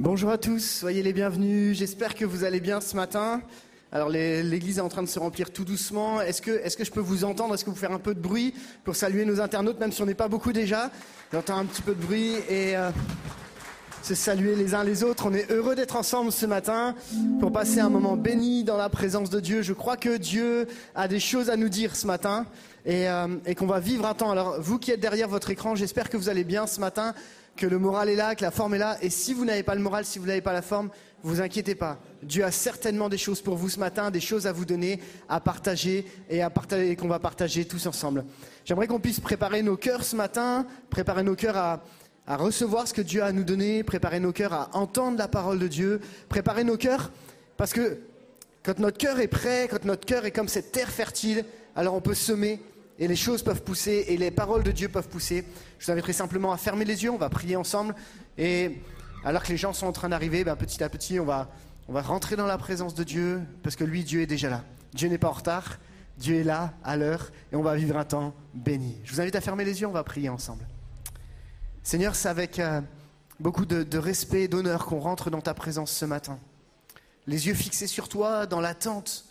Bonjour à tous, soyez les bienvenus. J'espère que vous allez bien ce matin. Alors l'église est en train de se remplir tout doucement. Est-ce que, est-ce que je peux vous entendre? Est-ce que vous faire un peu de bruit pour saluer nos internautes, même si on n'est pas beaucoup déjà? J'entends un petit peu de bruit et euh, se saluer les uns les autres. On est heureux d'être ensemble ce matin pour passer un moment béni dans la présence de Dieu. Je crois que Dieu a des choses à nous dire ce matin et, euh, et qu'on va vivre un temps. Alors vous qui êtes derrière votre écran, j'espère que vous allez bien ce matin, que le moral est là, que la forme est là. Et si vous n'avez pas le moral, si vous n'avez pas la forme, vous inquiétez pas. Dieu a certainement des choses pour vous ce matin, des choses à vous donner, à partager et à partager, qu'on va partager tous ensemble. J'aimerais qu'on puisse préparer nos cœurs ce matin, préparer nos cœurs à, à recevoir ce que Dieu a à nous donner, préparer nos cœurs à entendre la parole de Dieu, préparer nos cœurs parce que quand notre cœur est prêt, quand notre cœur est comme cette terre fertile, alors on peut semer et les choses peuvent pousser et les paroles de Dieu peuvent pousser. Je vous inviterai simplement à fermer les yeux, on va prier ensemble et alors que les gens sont en train d'arriver, ben, petit à petit on va, rentrer dans la présence de Dieu parce que lui, Dieu est déjà là. Dieu n'est pas en retard, Dieu est là à l'heure et on va vivre un temps béni. Je vous invite à fermer les yeux, on va prier ensemble. Seigneur, c'est avec euh, beaucoup de respect et d'honneur qu'on rentre dans ta présence ce matin. Les yeux fixés sur toi, dans l'attente,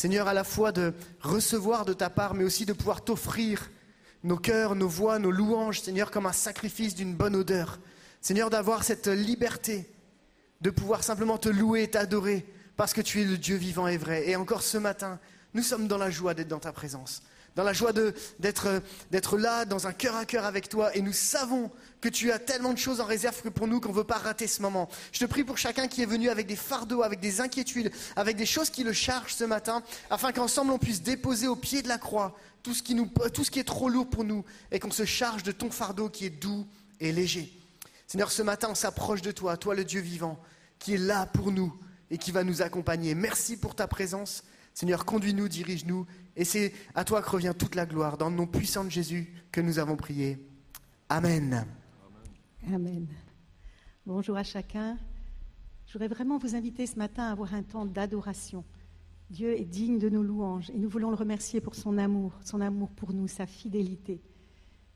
Seigneur, à la fois de recevoir de ta part, mais aussi de pouvoir t'offrir nos cœurs, nos voix, nos louanges, Seigneur, comme un sacrifice d'une bonne odeur. Seigneur, d'avoir cette liberté de pouvoir simplement te louer et t'adorer parce que tu es le Dieu vivant et vrai. Et encore ce matin, nous sommes dans la joie d'être dans ta présence, dans la joie d'être là, dans un cœur à cœur avec toi. Et nous savons que tu as tellement de choses en réserve que pour nous qu'on ne veut pas rater ce moment. Je te prie pour chacun qui est venu avec des fardeaux, avec des inquiétudes, avec des choses qui le chargent ce matin, afin qu'ensemble on puisse déposer au pied de la croix tout ce qui, tout ce qui est trop lourd pour nous et qu'on se charge de ton fardeau qui est doux et léger. Seigneur, ce matin, on s'approche de toi, toi le Dieu vivant, qui est là pour nous et qui va nous accompagner. Merci pour ta présence. Seigneur, conduis-nous, dirige-nous. Et c'est à toi que revient toute la gloire. Dans le nom puissant de Jésus que nous avons prié. Amen. Amen. Bonjour à chacun. Je voudrais vraiment vous inviter ce matin à avoir un temps d'adoration. Dieu est digne de nos louanges et nous voulons le remercier pour son amour, son amour pour nous, sa fidélité.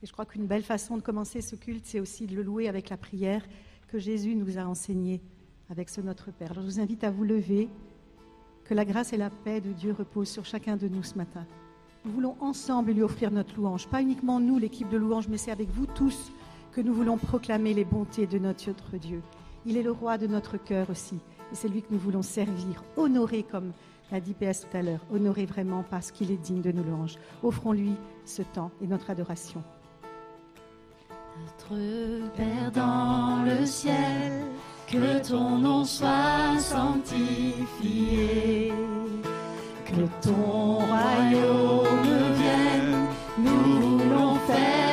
Et je crois qu'une belle façon de commencer ce culte, c'est aussi de le louer avec la prière que Jésus nous a enseignée avec ce Notre Père. Je vous invite à vous lever, que la grâce et la paix de Dieu reposent sur chacun de nous ce matin. Nous voulons ensemble lui offrir notre louange, pas uniquement nous, l'équipe de louange, mais c'est avec vous tous que nous voulons proclamer les bontés de notre Dieu. Il est le roi de notre cœur aussi, et c'est lui que nous voulons servir, honorer comme l'a dit PS tout à l'heure, honorer vraiment parce qu'il est digne de nos louanges. Offrons-lui ce temps et notre adoration. Notre Père dans le ciel, que ton nom soit sanctifié, que ton royaume vienne, nous voulons faire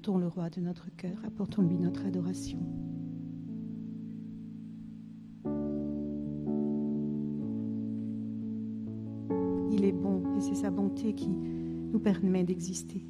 exaltons le roi de notre cœur, apportons-lui notre adoration. Il est bon et c'est sa bonté qui nous permet d'exister.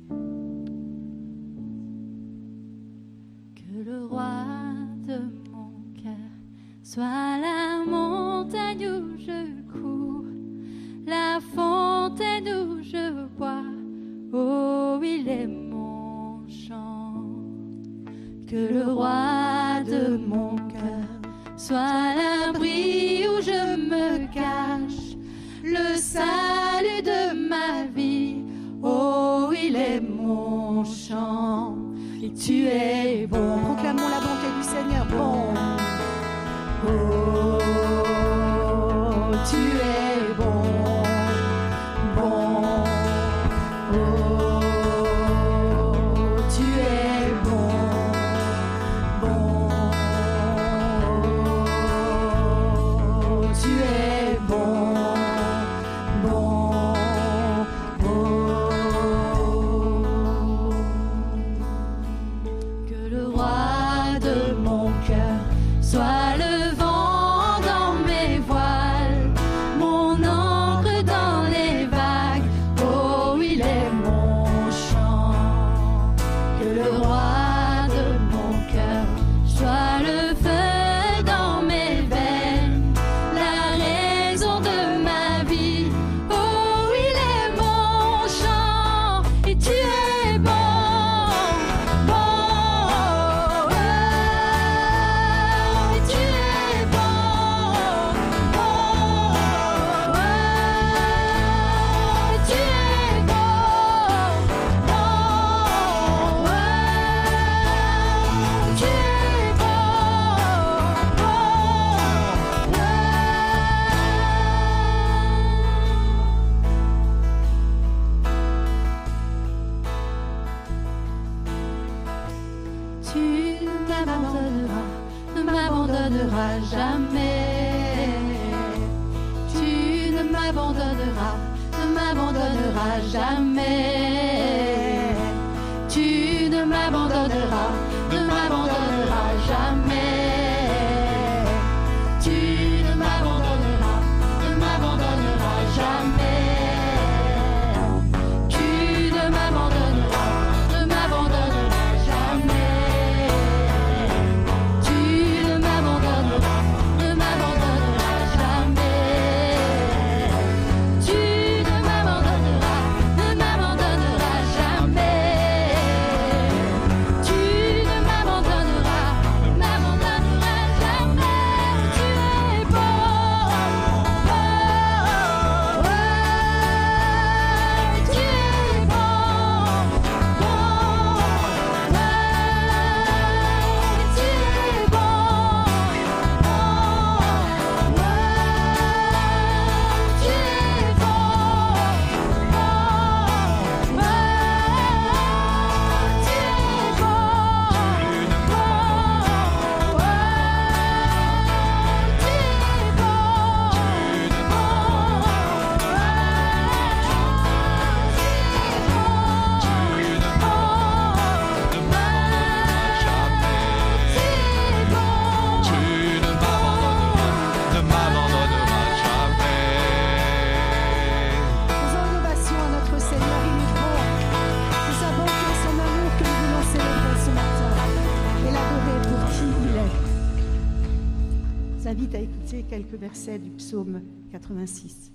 Psaume 86.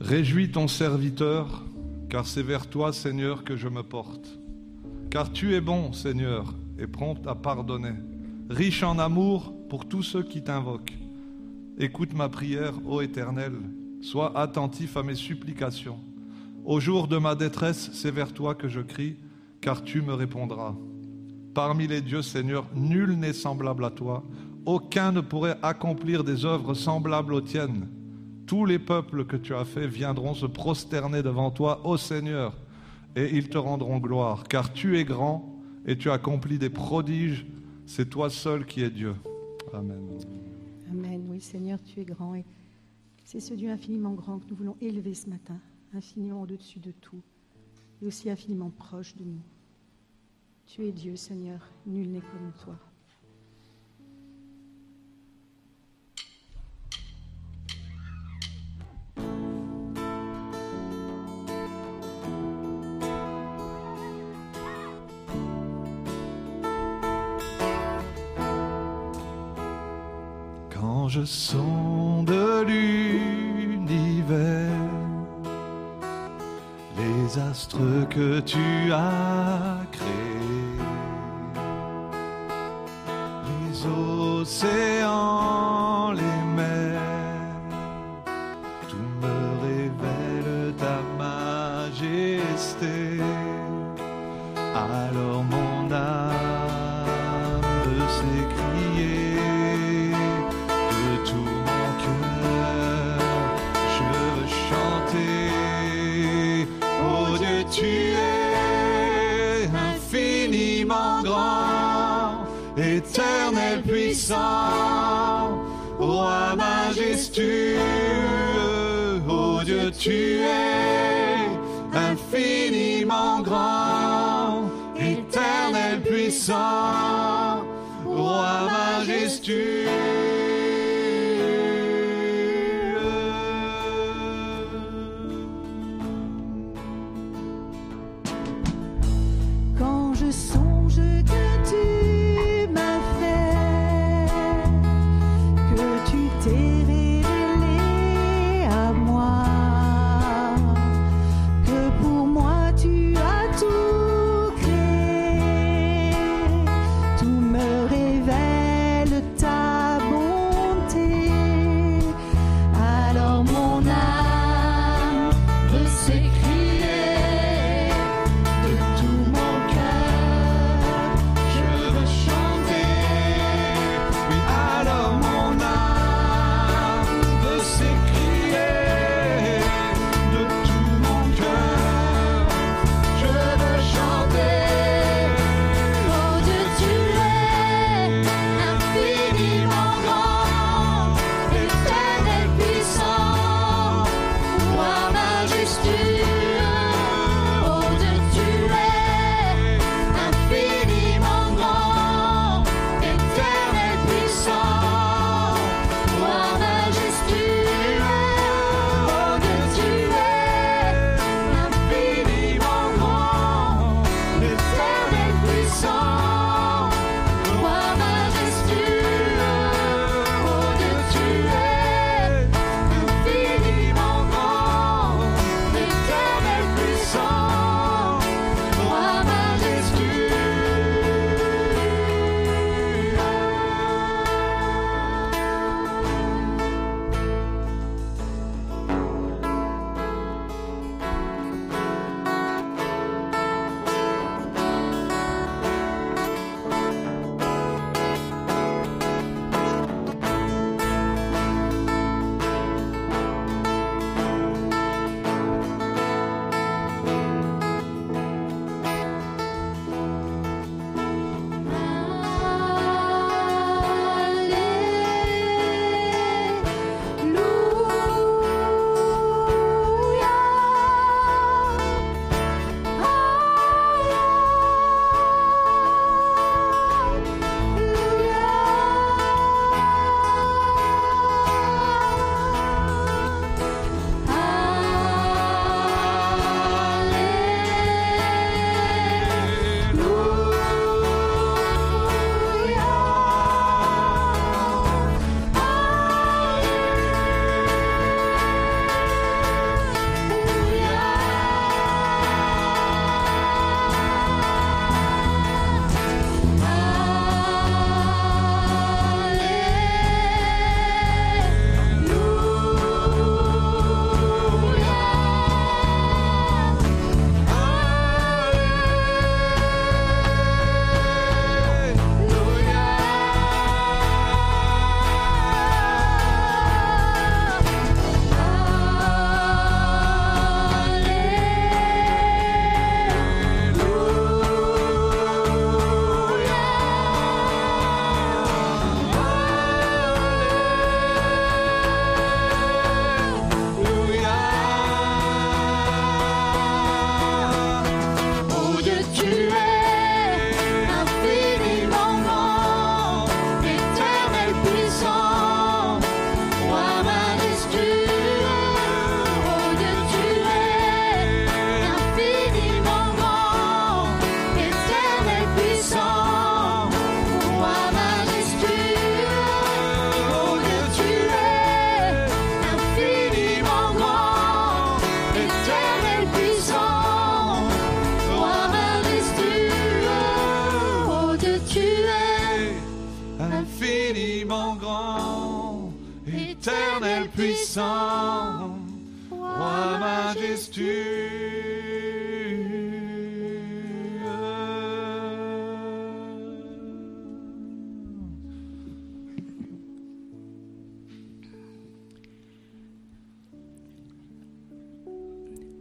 Réjouis ton serviteur, car c'est vers toi, Seigneur, que je me porte. Car tu es bon, Seigneur, et prompt à pardonner, riche en amour pour tous ceux qui t'invoquent. Écoute ma prière, ô Éternel, sois attentif à mes supplications. Au jour de ma détresse, c'est vers toi que je crie, car tu me répondras. Parmi les dieux, Seigneur, nul n'est semblable à toi. Aucun ne pourrait accomplir des œuvres semblables aux tiennes. Tous les peuples que tu as faits viendront se prosterner devant toi, ô Seigneur, et ils te rendront gloire, car tu es grand et tu accomplis des prodiges. C'est toi seul qui es Dieu. Amen. Amen. Oui, Seigneur, tu es grand et c'est ce Dieu infiniment grand que nous voulons élever ce matin, infiniment au-dessus de tout. et aussi infiniment proche de nous. Tu es Dieu, Seigneur, nul n'est comme toi. Quand je sonde l'univers, les astres que tu as créés, les océans, les Alors mon âme peut s'écrier de tout mon cœur. Je veux chanter, oh Dieu, tu es infiniment grand, éternel puissant, roi majestueux, oh Dieu, tu es majestueux.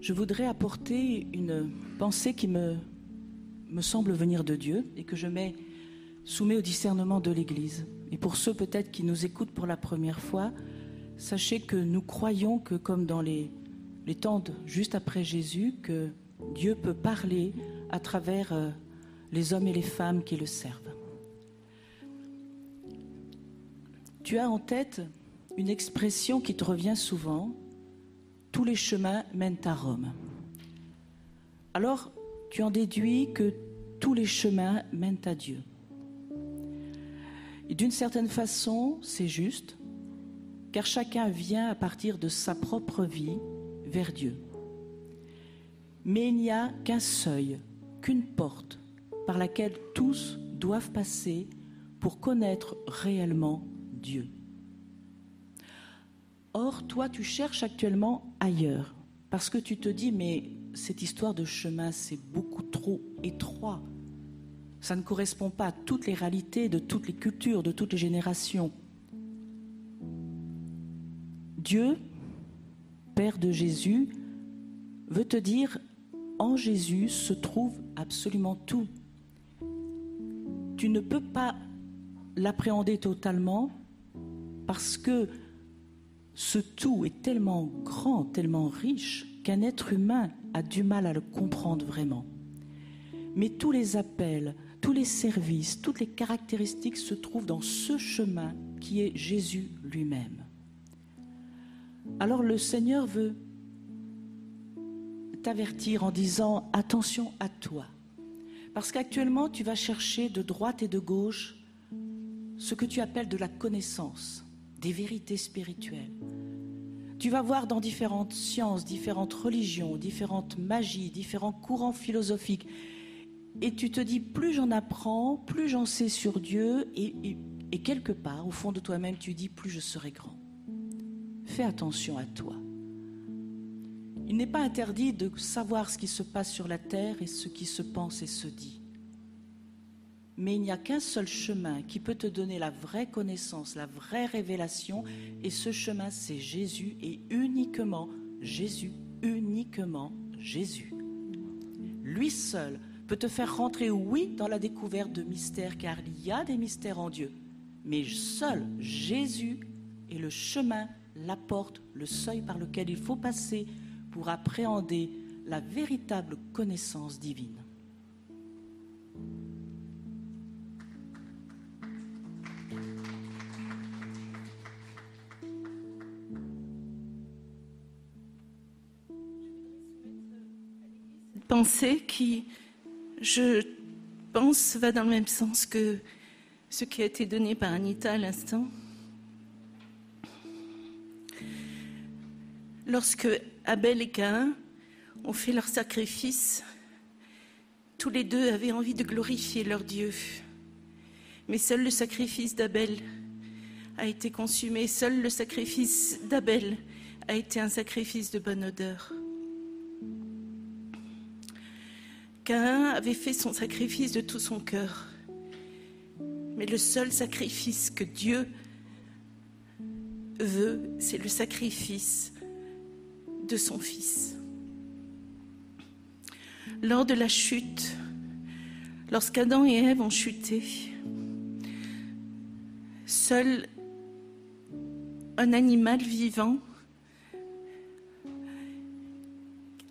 Je voudrais apporter une pensée qui me, me semble venir de Dieu et que je mets, soumets au discernement de l'Église. Et pour ceux peut-être qui nous écoutent pour la première fois, sachez que nous croyons que comme dans les, les temps juste après Jésus, que Dieu peut parler à travers euh, les hommes et les femmes qui le servent. Tu as en tête une expression qui te revient souvent, tous les chemins mènent à Rome. Alors, tu en déduis que tous les chemins mènent à Dieu. Et d'une certaine façon, c'est juste, car chacun vient à partir de sa propre vie vers Dieu. Mais il n'y a qu'un seuil, qu'une porte par laquelle tous doivent passer pour connaître réellement Dieu. Or, toi, tu cherches actuellement ailleurs, parce que tu te dis, mais cette histoire de chemin, c'est beaucoup trop étroit. Ça ne correspond pas à toutes les réalités de toutes les cultures, de toutes les générations. Dieu, Père de Jésus, veut te dire, en Jésus se trouve absolument tout. Tu ne peux pas l'appréhender totalement parce que ce tout est tellement grand, tellement riche, qu'un être humain a du mal à le comprendre vraiment. Mais tous les appels, tous les services, toutes les caractéristiques se trouvent dans ce chemin qui est Jésus lui-même. Alors le Seigneur veut t'avertir en disant attention à toi. Parce qu'actuellement, tu vas chercher de droite et de gauche ce que tu appelles de la connaissance, des vérités spirituelles. Tu vas voir dans différentes sciences, différentes religions, différentes magies, différents courants philosophiques. Et tu te dis, plus j'en apprends, plus j'en sais sur Dieu, et, quelque part, au fond de toi-même, tu dis, plus je serai grand. Fais attention à toi. Il n'est pas interdit de savoir ce qui se passe sur la terre et ce qui se pense et se dit. Mais il n'y a qu'un seul chemin qui peut te donner la vraie connaissance, la vraie révélation, et ce chemin, c'est Jésus, et uniquement Jésus, uniquement Jésus. Lui seul peut te faire rentrer, oui, dans la découverte de mystères, car il y a des mystères en Dieu, mais seul Jésus est le chemin, la porte, le seuil par lequel il faut passer pour appréhender la véritable connaissance divine. Pensée qui, je pense, va dans le même sens que ce qui a été donné par Anita à l'instant. Lorsque Abel et Caïn ont fait leur sacrifice, tous les deux avaient envie de glorifier leur Dieu. Mais seul le sacrifice d'Abel a été consumé, seul le sacrifice d'Abel a été un sacrifice de bonne odeur. Avait fait son sacrifice de tout son cœur. Mais le seul sacrifice que Dieu veut, c'est le sacrifice de son fils. Lors de la chute, lorsqu'Adam et Ève ont chuté, seul un animal vivant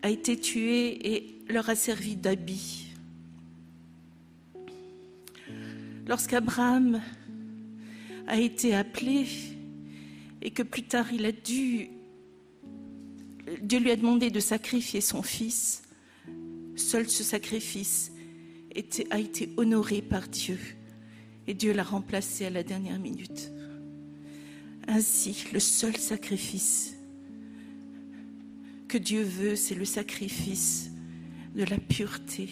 a été tué et leur a servi d'habit. Lorsqu'Abraham a été appelé et que plus tard il a dû, Dieu lui a demandé de sacrifier son fils, seul ce sacrifice a été honoré par Dieu et Dieu l'a remplacé à la dernière minute. Ainsi, le seul sacrifice que Dieu veut, c'est le sacrifice de la pureté,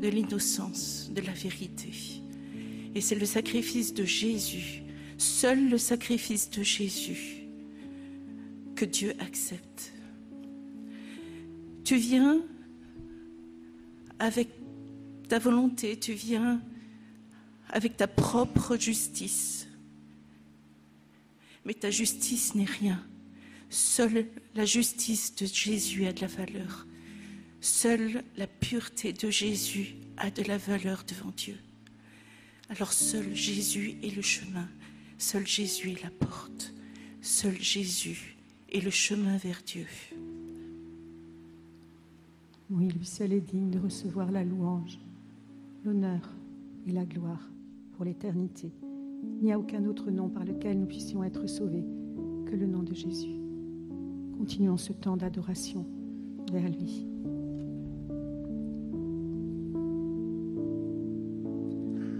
de l'innocence, de la vérité. Et c'est le sacrifice de Jésus, seul le sacrifice de Jésus, que Dieu accepte. Tu viens avec ta volonté, tu viens avec ta propre justice. Mais ta justice n'est rien. Seule la justice de Jésus a de la valeur. Seule la pureté de Jésus a de la valeur devant Dieu. Alors seul Jésus est le chemin, seul Jésus est la porte, seul Jésus est le chemin vers Dieu. Oui, lui seul est digne de recevoir la louange, l'honneur et la gloire pour l'éternité. Il n'y a aucun autre nom par lequel nous puissions être sauvés que le nom de Jésus. Continuons ce temps d'adoration vers lui.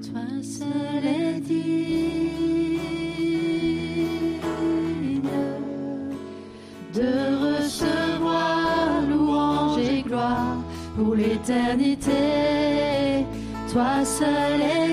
Toi seul est digne de recevoir louange et gloire pour l'éternité. Toi seul est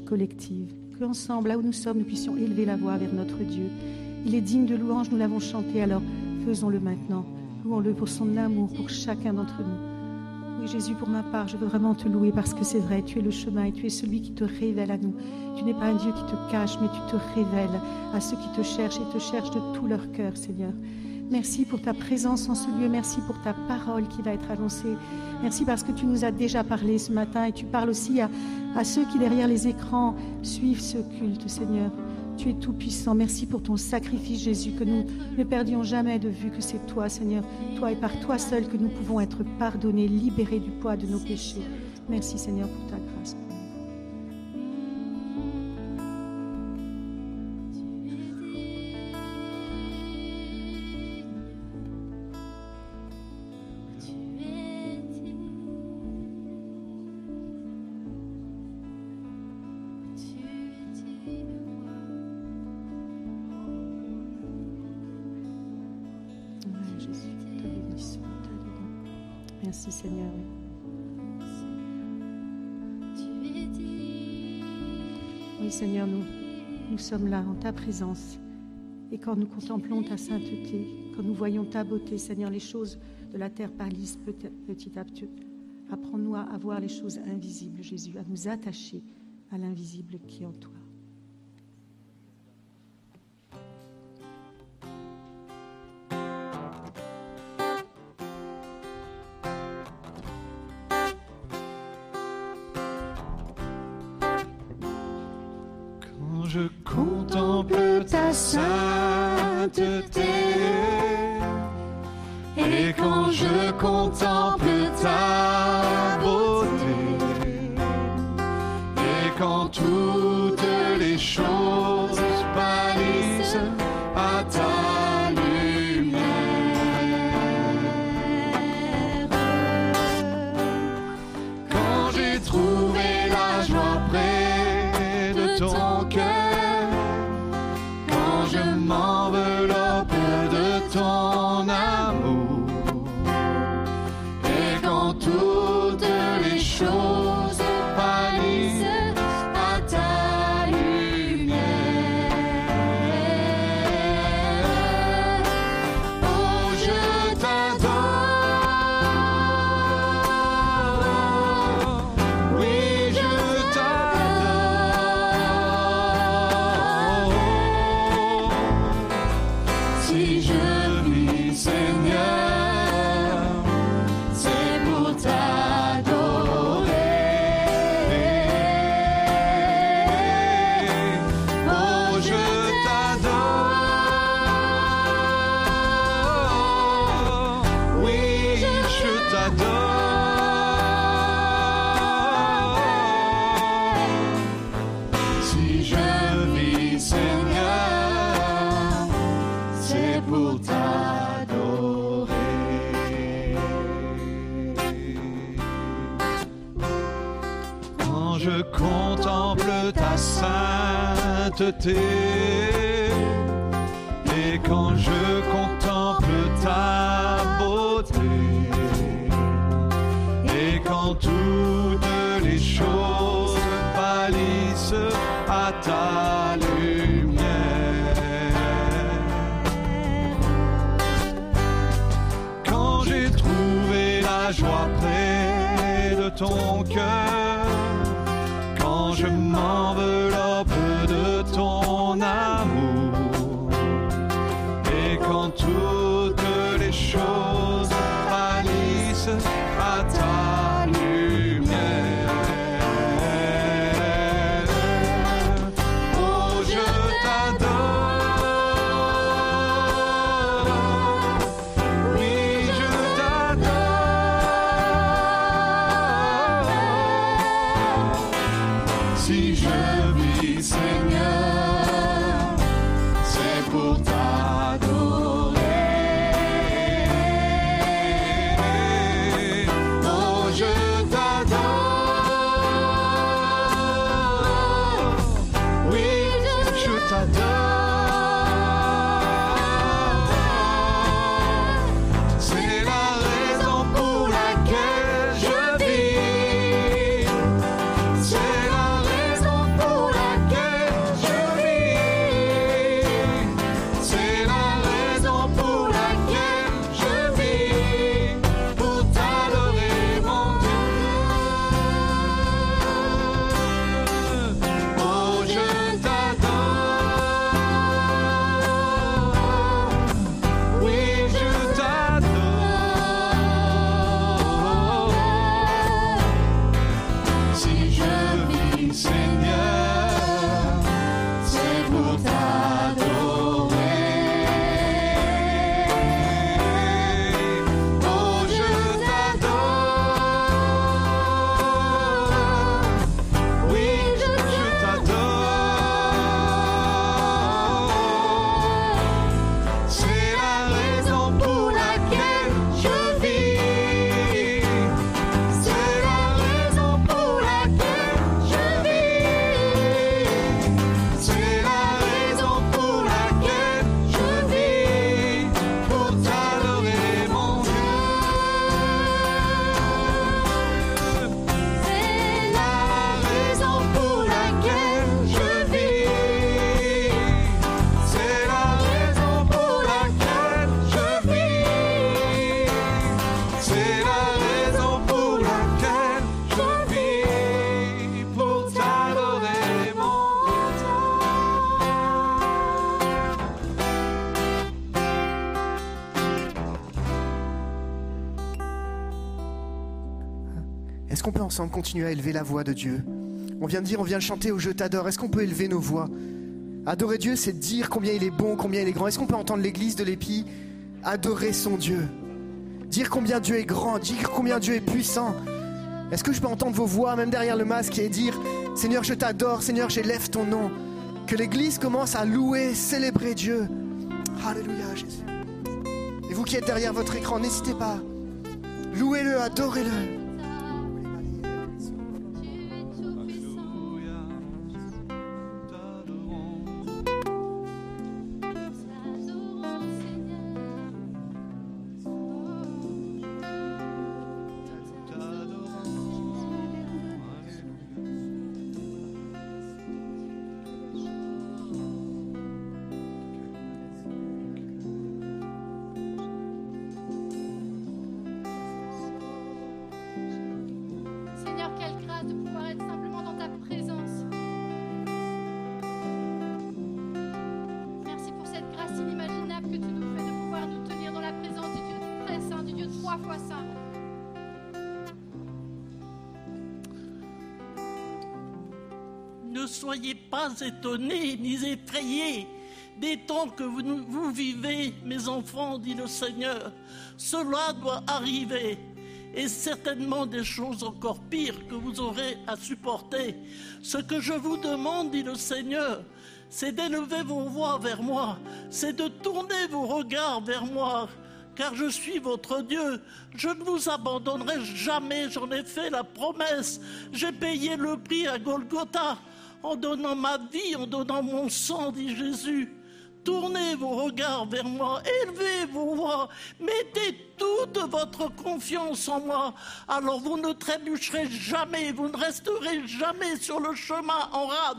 collective, que ensemble, là où nous sommes, nous puissions élever la voix vers notre Dieu. Il est digne de louange, nous l'avons chanté, alors faisons-le maintenant. Louons-le pour son amour, pour chacun d'entre nous. Oui, Jésus, pour ma part, je veux vraiment te louer parce que c'est vrai, tu es le chemin et tu es celui qui te révèle à nous. Tu n'es pas un Dieu qui te cache, mais tu te révèles à ceux qui te cherchent et te cherchent de tout leur cœur, Seigneur. Merci pour ta présence en ce lieu. Merci pour ta parole qui va être annoncée. Merci parce que tu nous as déjà parlé ce matin et tu parles aussi à, ceux qui, derrière les écrans, suivent ce culte, Seigneur. Tu es tout puissant. Merci pour ton sacrifice, Jésus, que nous ne perdions jamais de vue que c'est toi, Seigneur, toi et par toi seul que nous pouvons être pardonnés, libérés du poids de nos péchés. Merci, Seigneur, pour ta Merci, Seigneur. Oui, Seigneur, nous, nous sommes là en ta présence. Et quand nous contemplons ta sainteté, quand nous voyons ta beauté, Seigneur, les choses de la terre pâlissent petit à petit. Apprends-nous à voir les choses invisibles, Jésus, à nous attacher à l'invisible qui est en toi. Ensemble continuer à élever la voix de Dieu On vient de dire, on vient de chanter au Je t'adore. Est-ce qu'on peut élever nos voix? Adorer Dieu, c'est dire combien il est bon, combien il est grand. Est-ce qu'on peut entendre l'église de l'Épi? Adorer son Dieu Dire combien Dieu est grand, dire combien Dieu est puissant. Est-ce que je peux entendre vos voix, même derrière le masque, et dire Seigneur, je t'adore, Seigneur, j'élève ton nom. Que l'église commence à louer, célébrer Dieu. Alléluia, Jésus. Et vous qui êtes derrière votre écran, n'hésitez pas. Louez-le, adorez-le. De pouvoir être simplement dans ta présence. Merci pour cette grâce inimaginable que tu nous fais de pouvoir nous tenir dans la présence du Dieu très saint, du Dieu trois fois saint. Ne soyez pas étonnés ni effrayés des temps que vous, vous vivez, mes enfants, dit le Seigneur. Cela doit arriver. Et certainement des choses encore pires que vous aurez à supporter. Ce que je vous demande, dit le Seigneur, c'est d'élever vos voix vers moi, c'est de tourner vos regards vers moi, car je suis votre Dieu. Je ne vous abandonnerai jamais, j'en ai fait la promesse. J'ai payé le prix à Golgotha en donnant ma vie, en donnant mon sang, dit Jésus. Tournez vos regards vers moi, élevez vos voix, mettez toute votre confiance en moi. Alors vous ne trébucherez jamais, vous ne resterez jamais sur le chemin en rade.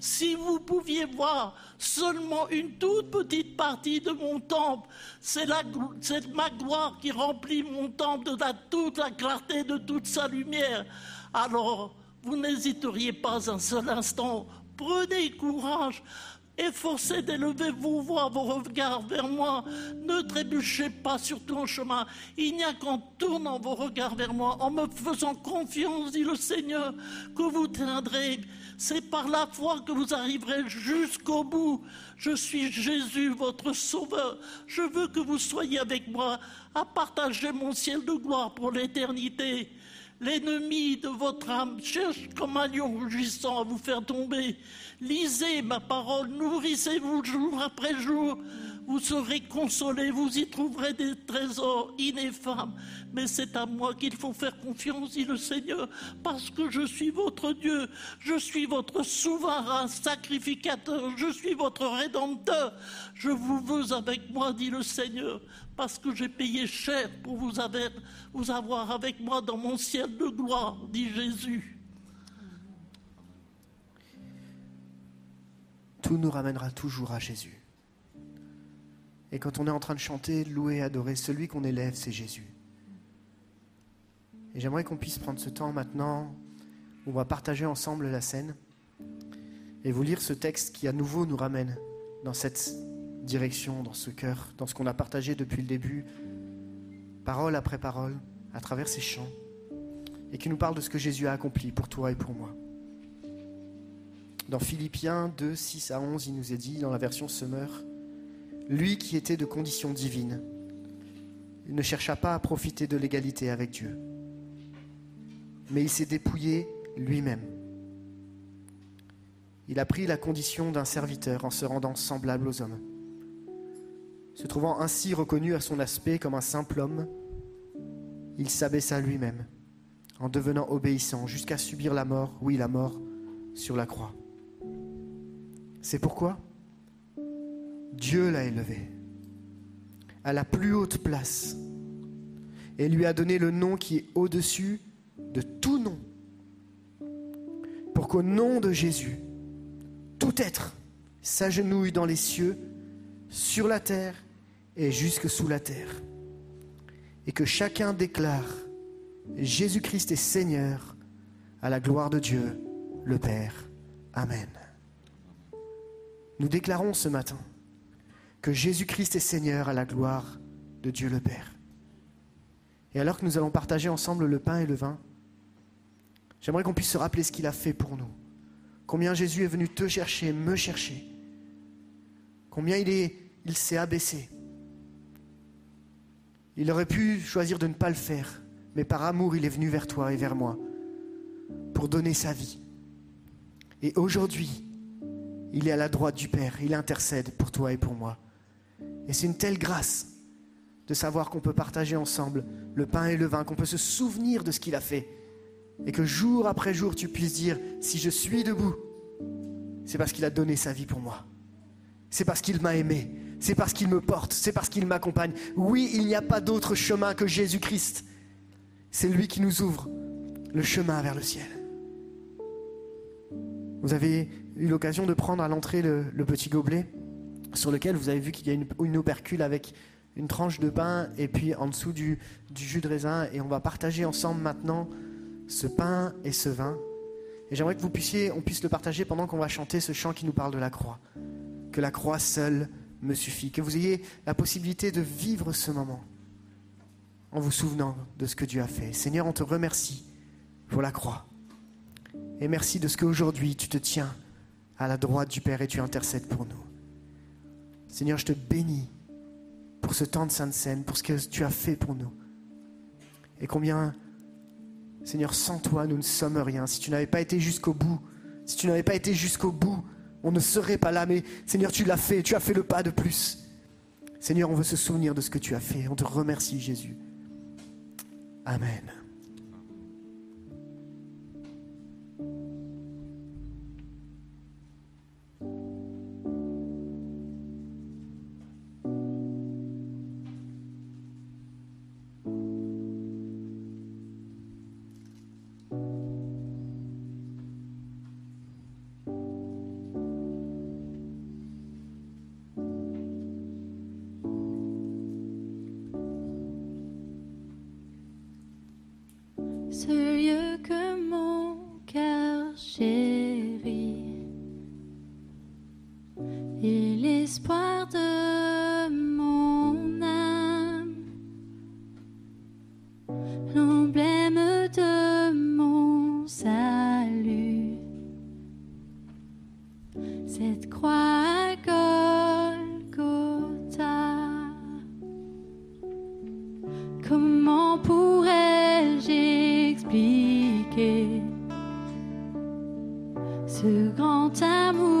Si vous pouviez voir seulement une toute petite partie de mon temple, c'est ma gloire qui remplit mon temple de toute la clarté, de toute sa lumière. Alors, vous n'hésiteriez pas un seul instant. Prenez courage. Efforcez d'élever vos voix, vos regards vers moi. Ne trébuchez pas sur ton chemin. Il n'y a qu'en tournant vos regards vers moi, en me faisant confiance, dit le Seigneur, que vous tiendrez. C'est par la foi que vous arriverez jusqu'au bout. Je suis Jésus, votre Sauveur. Je veux que vous soyez avec moi à partager mon ciel de gloire pour l'éternité. L'ennemi de votre âme cherche comme un lion rugissant à vous faire tomber. Lisez ma parole, nourrissez-vous jour après jour. Vous serez consolés, vous y trouverez des trésors ineffables. Mais c'est à moi qu'il faut faire confiance, dit le Seigneur, parce que je suis votre Dieu, je suis votre souverain sacrificateur, je suis votre rédempteur. Je vous veux avec moi, dit le Seigneur, parce que j'ai payé cher pour vous avoir, avec moi dans mon ciel de gloire, dit Jésus. Tout nous ramènera toujours à Jésus. Et quand on est en train de chanter, louer, adorer, celui qu'on élève, c'est Jésus. Et j'aimerais qu'on puisse prendre ce temps maintenant où on va partager ensemble la scène et vous lire ce texte qui à nouveau nous ramène dans cette direction, dans ce cœur, dans ce qu'on a partagé depuis le début, parole après parole, à travers ces chants, et qui nous parle de ce que Jésus a accompli pour toi et pour moi. Dans Philippiens 2, 6 à 11, il nous est dit, dans la version Summer, lui qui était de condition divine, il ne chercha pas à profiter de l'égalité avec Dieu, mais il s'est dépouillé lui-même. Il a pris la condition d'un serviteur en se rendant semblable aux hommes. Se trouvant ainsi reconnu à son aspect comme un simple homme, il s'abaissa lui-même en devenant obéissant jusqu'à subir la mort, oui la mort, sur la croix. C'est pourquoi Dieu l'a élevé à la plus haute place et lui a donné le nom qui est au-dessus de tout nom. Pour qu'au nom de Jésus, tout être s'agenouille dans les cieux, sur la terre et jusque sous la terre. Et que chacun déclare Jésus-Christ est Seigneur à la gloire de Dieu, le Père. Amen. Nous déclarons ce matin que Jésus-Christ est Seigneur à la gloire de Dieu le Père. Et alors que nous allons partager ensemble le pain et le vin, j'aimerais qu'on puisse se rappeler ce qu'il a fait pour nous. Combien Jésus est venu te chercher, me chercher, combien il est, il s'est abaissé. Il aurait pu choisir de ne pas le faire, mais par amour, il est venu vers toi et vers moi pour donner sa vie. Et aujourd'hui, il est à la droite du Père, il intercède pour toi et pour moi. Et c'est une telle grâce de savoir qu'on peut partager ensemble le pain et le vin, qu'on peut se souvenir de ce qu'il a fait. Et que jour après jour, tu puisses dire, si je suis debout, c'est parce qu'il a donné sa vie pour moi. C'est parce qu'il m'a aimé. C'est parce qu'il me porte. C'est parce qu'il m'accompagne. Oui, il n'y a pas d'autre chemin que Jésus-Christ. C'est lui qui nous ouvre le chemin vers le ciel. Vous avez eu l'occasion de prendre à l'entrée le, petit gobelet sur lequel vous avez vu qu'il y a une, une opercule avec une tranche de pain et puis en dessous du, du jus de raisin. Et on va partager ensemble maintenant ce pain et ce vin. Et j'aimerais que vous puissiez, on puisse le partager pendant qu'on va chanter ce chant qui nous parle de la croix. Que la croix seule me suffit. Que vous ayez la possibilité de vivre ce moment en vous souvenant de ce que Dieu a fait. Seigneur, on te remercie pour la croix. Et merci de ce qu'aujourd'hui tu te tiens à la droite du Père et tu intercèdes pour nous. Seigneur, je te bénis pour ce temps de Sainte Seine, pour ce que tu as fait pour nous. Et combien, Seigneur, sans toi, nous ne sommes rien. Si tu n'avais pas été jusqu'au bout, si tu n'avais pas été jusqu'au bout, on ne serait pas là. Mais Seigneur, tu l'as fait, tu as fait le pas de plus. Seigneur, on veut se souvenir de ce que tu as fait. On te remercie, Jésus. Amen. Ce grand amour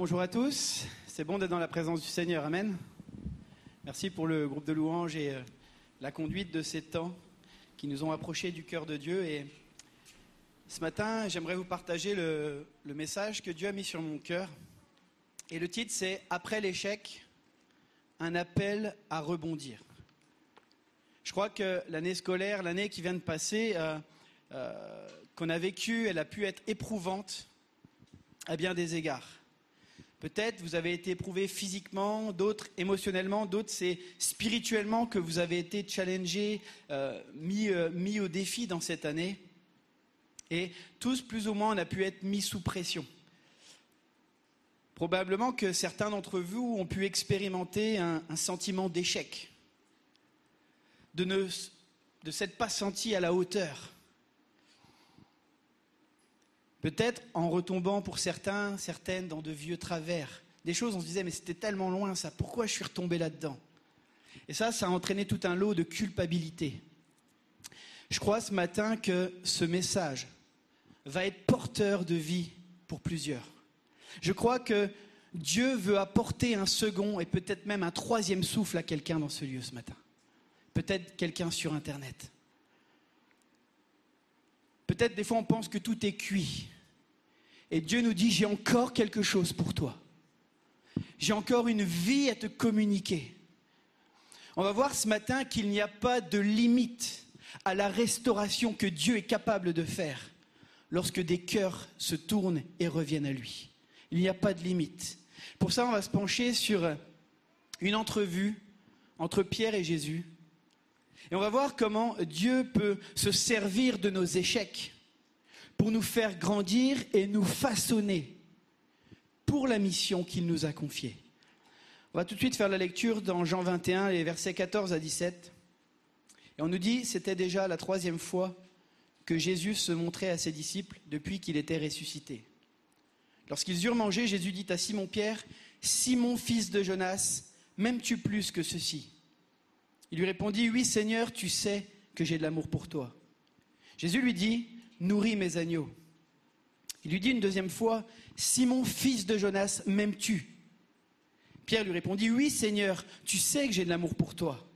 bonjour à tous. C'est bon d'être dans la présence du Seigneur. Amen. Merci pour le groupe de louanges et euh, la conduite de ces temps qui nous ont approchés du cœur de Dieu. Et ce matin, j'aimerais vous partager le, message que Dieu a mis sur mon cœur. Et le titre, c'est Après l'échec, un appel à rebondir. Je crois que l'année scolaire, l'année qui vient de passer, euh, euh, qu'on a vécue, elle a pu être éprouvante à bien des égards. Peut-être vous avez été éprouvé physiquement, d'autres émotionnellement, d'autres c'est spirituellement que vous avez été challengé, euh, mis, euh, mis au défi dans cette année. Et tous, plus ou moins, on a pu être mis sous pression. Probablement que certains d'entre vous ont pu expérimenter un, un sentiment d'échec, de ne de s'être pas senti à la hauteur. Peut-être en retombant pour certains, certaines dans de vieux travers. Des choses, on se disait, mais c'était tellement loin ça, pourquoi je suis retombé là-dedans? Et ça, ça a entraîné tout un lot de culpabilité. Je crois ce matin que ce message va être porteur de vie pour plusieurs. Je crois que Dieu veut apporter un second et peut-être même un troisième souffle à quelqu'un dans ce lieu ce matin. Peut-être quelqu'un sur Internet. Peut-être des fois on pense que tout est cuit. Et Dieu nous dit, j'ai encore quelque chose pour toi. J'ai encore une vie à te communiquer. On va voir ce matin qu'il n'y a pas de limite à la restauration que Dieu est capable de faire lorsque des cœurs se tournent et reviennent à lui. Il n'y a pas de limite. Pour ça, on va se pencher sur une entrevue entre Pierre et Jésus et on va voir comment Dieu peut se servir de nos échecs pour nous faire grandir et nous façonner pour la mission qu'il nous a confiée. On va tout de suite faire la lecture dans Jean 21, les versets 14 à 17. Et on nous dit, c'était déjà la troisième fois que Jésus se montrait à ses disciples depuis qu'il était ressuscité. Lorsqu'ils eurent mangé, Jésus dit à Simon-Pierre, Simon, fils de Jonas, m'aimes-tu plus que ceci? Il lui répondit, Oui Seigneur, tu sais que j'ai de l'amour pour toi. Jésus lui dit, Nourris mes agneaux. Il lui dit une deuxième fois, Simon, fils de Jonas, m'aimes-tu? Pierre lui répondit, Oui Seigneur, tu sais que j'ai de l'amour pour toi.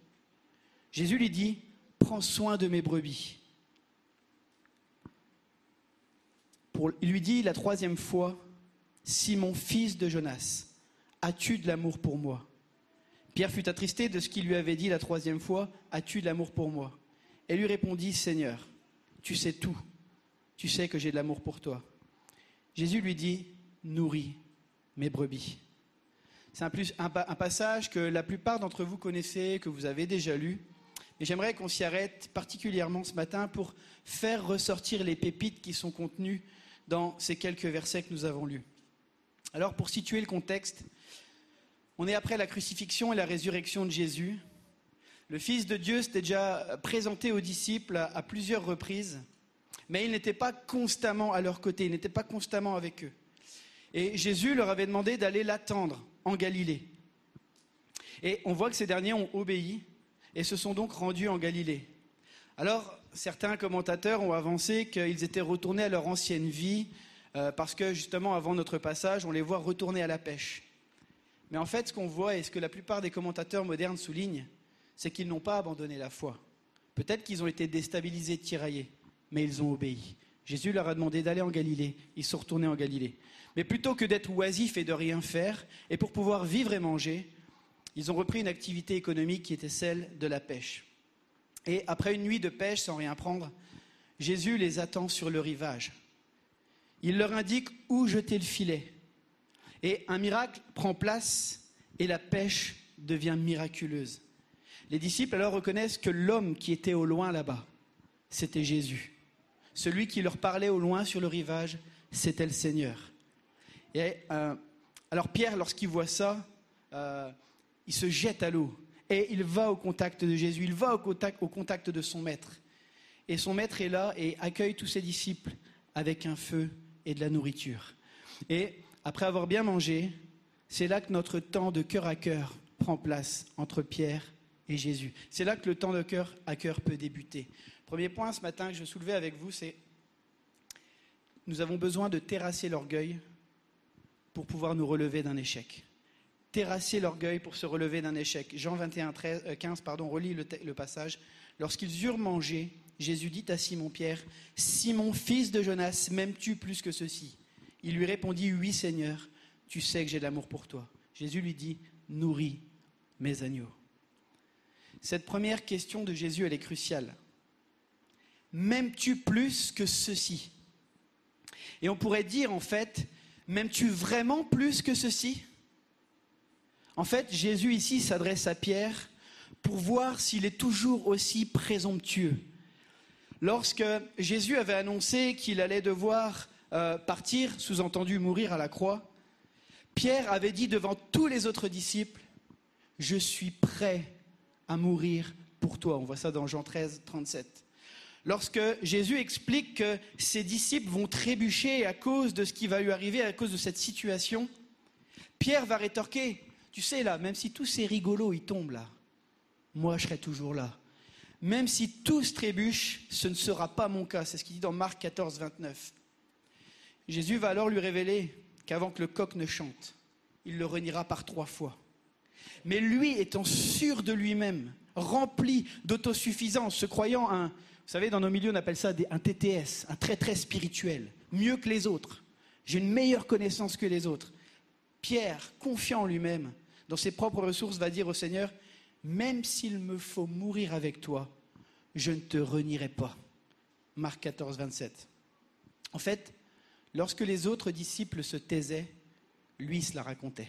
Jésus lui dit, Prends soin de mes brebis. Il lui dit la troisième fois, Simon, fils de Jonas, as-tu de l'amour pour moi? Pierre fut attristé de ce qu'il lui avait dit la troisième fois, As-tu de l'amour pour moi? Et lui répondit, Seigneur, tu sais tout, tu sais que j'ai de l'amour pour toi. Jésus lui dit, Nourris mes brebis. C'est un, passage que la plupart d'entre vous connaissez, que vous avez déjà lu. Et j'aimerais qu'on s'y arrête particulièrement ce matin pour faire ressortir les pépites qui sont contenues dans ces quelques versets que nous avons lus. Alors, pour situer le contexte, on est après la crucifixion et la résurrection de Jésus. Le Fils de Dieu s'était déjà présenté aux disciples à, plusieurs reprises, mais il n'était pas constamment à leur côté, il n'était pas constamment avec eux. Et Jésus leur avait demandé d'aller l'attendre en Galilée. Et on voit que ces derniers ont obéi et se sont donc rendus en Galilée. Alors, certains commentateurs ont avancé qu'ils étaient retournés à leur ancienne vie, euh, parce que justement, avant notre passage, on les voit retourner à la pêche. Mais en fait, ce qu'on voit et ce que la plupart des commentateurs modernes soulignent, c'est qu'ils n'ont pas abandonné la foi. Peut-être qu'ils ont été déstabilisés, tiraillés, mais ils ont obéi. Jésus leur a demandé d'aller en Galilée. Ils sont retournés en Galilée. Mais plutôt que d'être oisifs et de rien faire, et pour pouvoir vivre et manger, ils ont repris une activité économique qui était celle de la pêche. Et après une nuit de pêche sans rien prendre, Jésus les attend sur le rivage. Il leur indique où jeter le filet? Et un miracle prend place et la pêche devient miraculeuse. Les disciples alors reconnaissent que l'homme qui était au loin là-bas, c'était Jésus. Celui qui leur parlait au loin sur le rivage, c'était le Seigneur. Et euh, alors Pierre, lorsqu'il voit ça, euh, il se jette à l'eau et il va au contact de Jésus, il va au contact, au contact de son maître. Et son maître est là et accueille tous ses disciples avec un feu et de la nourriture. Et après avoir bien mangé, c'est là que notre temps de cœur à cœur prend place entre Pierre et Jésus. C'est là que le temps de cœur à cœur peut débuter. Premier point ce matin que je soulevais avec vous, c'est nous avons besoin de terrasser l'orgueil pour pouvoir nous relever d'un échec. Terrasser l'orgueil pour se relever d'un échec. Jean 21, 13, 15, pardon, relis le, le passage. Lorsqu'ils eurent mangé, Jésus dit à Simon-Pierre, Simon, fils de Jonas, m'aimes-tu plus que ceci? Il lui répondit, Oui Seigneur, tu sais que j'ai de l'amour pour toi. Jésus lui dit, Nourris mes agneaux. Cette première question de Jésus, elle est cruciale. M'aimes-tu plus que ceci? Et on pourrait dire en fait, m'aimes-tu vraiment plus que ceci? En fait, Jésus ici s'adresse à Pierre pour voir s'il est toujours aussi présomptueux. Lorsque Jésus avait annoncé qu'il allait devoir euh, partir, sous-entendu mourir à la croix, Pierre avait dit devant tous les autres disciples, je suis prêt à mourir pour toi. On voit ça dans Jean 13, 37. Lorsque Jésus explique que ses disciples vont trébucher à cause de ce qui va lui arriver, à cause de cette situation, Pierre va rétorquer, tu sais là, même si tous ces rigolos ils tombent là, moi je serai toujours là. Même si tous trébuchent, ce ne sera pas mon cas. C'est ce qu'il dit dans Marc 14, 29. Jésus va alors lui révéler qu'avant que le coq ne chante, il le reniera par trois fois. Mais lui, étant sûr de lui-même, rempli d'autosuffisance, se croyant un, vous savez, dans nos milieux, on appelle ça un TTS, un très très spirituel, mieux que les autres. J'ai une meilleure connaissance que les autres. Pierre, confiant en lui-même, dans ses propres ressources, va dire au Seigneur, même s'il me faut mourir avec toi, je ne te renierai pas. Marc 14, 27. En fait, lorsque les autres disciples se taisaient, lui se la racontait.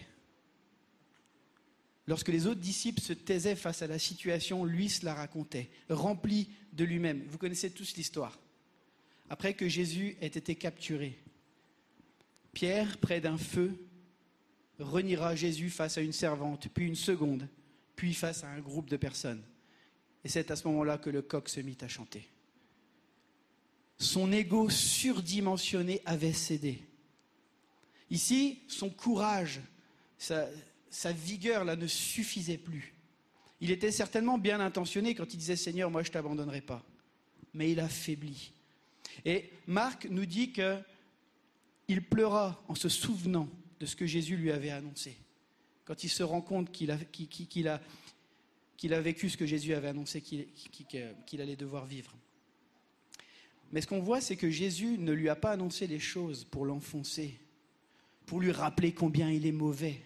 Lorsque les autres disciples se taisaient face à la situation, lui se la racontait, rempli de lui-même. Vous connaissez tous l'histoire. Après que Jésus ait été capturé, Pierre, près d'un feu, reniera Jésus face à une servante, puis une seconde, puis face à un groupe de personnes. Et c'est à ce moment-là que le coq se mit à chanter. Son ego surdimensionné avait cédé. Ici, son courage, sa, vigueur là ne suffisait plus. Il était certainement bien intentionné quand il disait Seigneur, moi je ne t'abandonnerai pas. Mais il a faibli. Et Marc nous dit qu'il pleura en se souvenant de ce que Jésus lui avait annoncé. Quand il se rend compte qu'il a, vécu ce que Jésus avait annoncé qu'il allait devoir vivre. Mais ce qu'on voit, c'est que Jésus ne lui a pas annoncé les choses pour l'enfoncer, pour lui rappeler combien il est mauvais,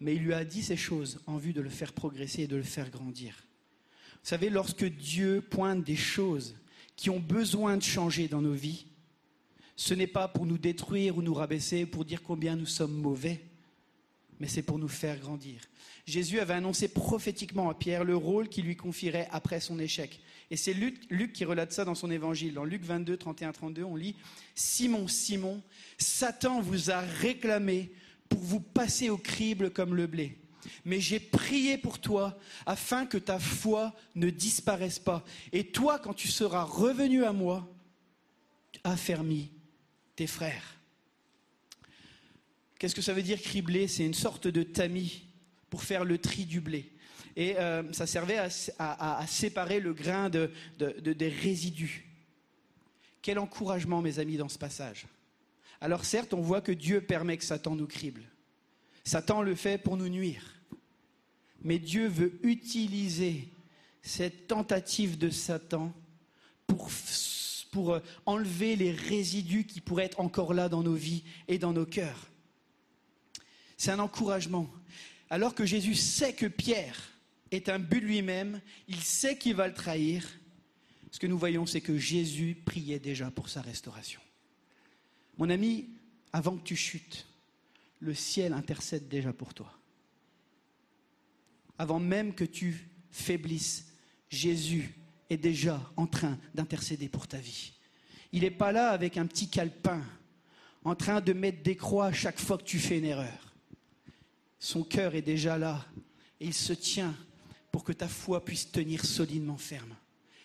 mais il lui a dit ces choses en vue de le faire progresser et de le faire grandir. Vous savez, lorsque Dieu pointe des choses qui ont besoin de changer dans nos vies, ce n'est pas pour nous détruire ou nous rabaisser, pour dire combien nous sommes mauvais, mais c'est pour nous faire grandir. Jésus avait annoncé prophétiquement à Pierre le rôle qu'il lui confierait après son échec. Et c'est Luc, Luc, qui relate ça dans son évangile. Dans Luc 22, 31, 32, on lit Simon, Simon, Satan vous a réclamé pour vous passer au crible comme le blé. Mais j'ai prié pour toi afin que ta foi ne disparaisse pas. Et toi, quand tu seras revenu à moi, affermis tes frères. Qu'est-ce que ça veut dire cribler C'est une sorte de tamis pour faire le tri du blé. Et euh, ça servait à, séparer le grain de, des résidus. Quel encouragement, mes amis, dans ce passage. Alors certes, on voit que Dieu permet que Satan nous crible. Satan le fait pour nous nuire. Mais Dieu veut utiliser cette tentative de Satan pour, pour euh, enlever les résidus qui pourraient être encore là dans nos vies et dans nos cœurs. C'est un encouragement. Alors que Jésus sait que Pierre est un but lui-même, il sait qu'il va le trahir, ce que nous voyons, c'est que Jésus priait déjà pour sa restauration. Mon ami, avant que tu chutes, le ciel intercède déjà pour toi. Avant même que tu faiblisses, Jésus est déjà en train d'intercéder pour ta vie. Il n'est pas là avec un petit calepin, en train de mettre des croix chaque fois que tu fais une erreur. Son cœur est déjà là et il se tient pour que ta foi puisse tenir solidement ferme.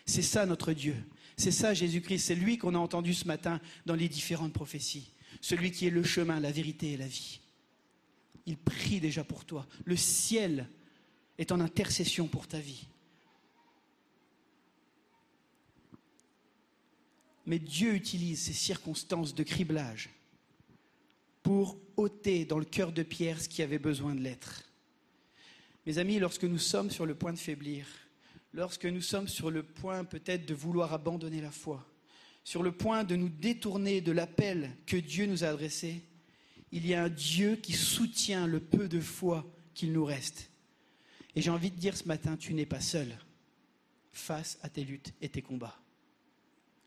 C'est ça notre Dieu. C'est ça Jésus-Christ. C'est lui qu'on a entendu ce matin dans les différentes prophéties. Celui qui est le chemin, la vérité et la vie. Il prie déjà pour toi. Le ciel est en intercession pour ta vie. Mais Dieu utilise ces circonstances de criblage pour ôter dans le cœur de Pierre ce qui avait besoin de l'être. Mes amis, lorsque nous sommes sur le point de faiblir, lorsque nous sommes sur le point peut-être de vouloir abandonner la foi, sur le point de nous détourner de l'appel que Dieu nous a adressé, il y a un Dieu qui soutient le peu de foi qu'il nous reste. Et j'ai envie de dire ce matin, tu n'es pas seul face à tes luttes et tes combats.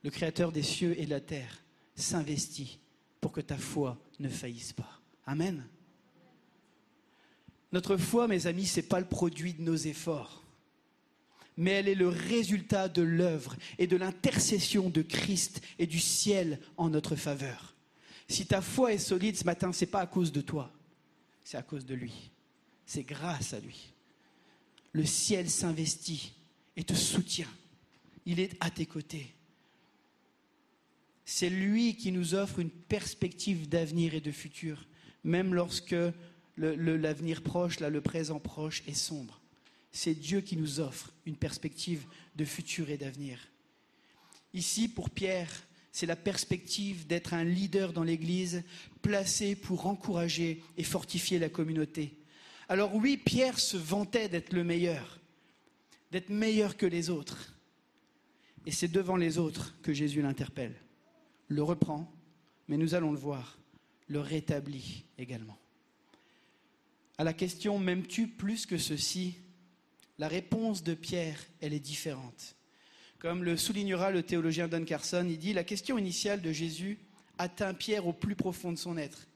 Le Créateur des cieux et de la terre s'investit pour que ta foi ne faillisse pas. Amen. Notre foi, mes amis, ce n'est pas le produit de nos efforts, mais elle est le résultat de l'œuvre et de l'intercession de Christ et du ciel en notre faveur. Si ta foi est solide ce matin, ce n'est pas à cause de toi, c'est à cause de lui. C'est grâce à lui. Le ciel s'investit et te soutient. Il est à tes côtés. C'est lui qui nous offre une perspective d'avenir et de futur, même lorsque l'avenir proche, le présent proche est sombre. C'est Dieu qui nous offre une perspective de futur et d'avenir. Ici, pour Pierre, c'est la perspective d'être un leader dans l'Église, placé pour encourager et fortifier la communauté. Alors oui, Pierre se vantait d'être le meilleur, d'être meilleur que les autres. Et c'est devant les autres que Jésus l'interpelle, le reprend, mais nous allons le voir, le rétablit également à la question M'aimes-tu plus que ceci? La réponse de Pierre, elle est différente. Comme le soulignera le théologien Don Carson, il dit La question initiale de Jésus atteint Pierre au plus profond de son être.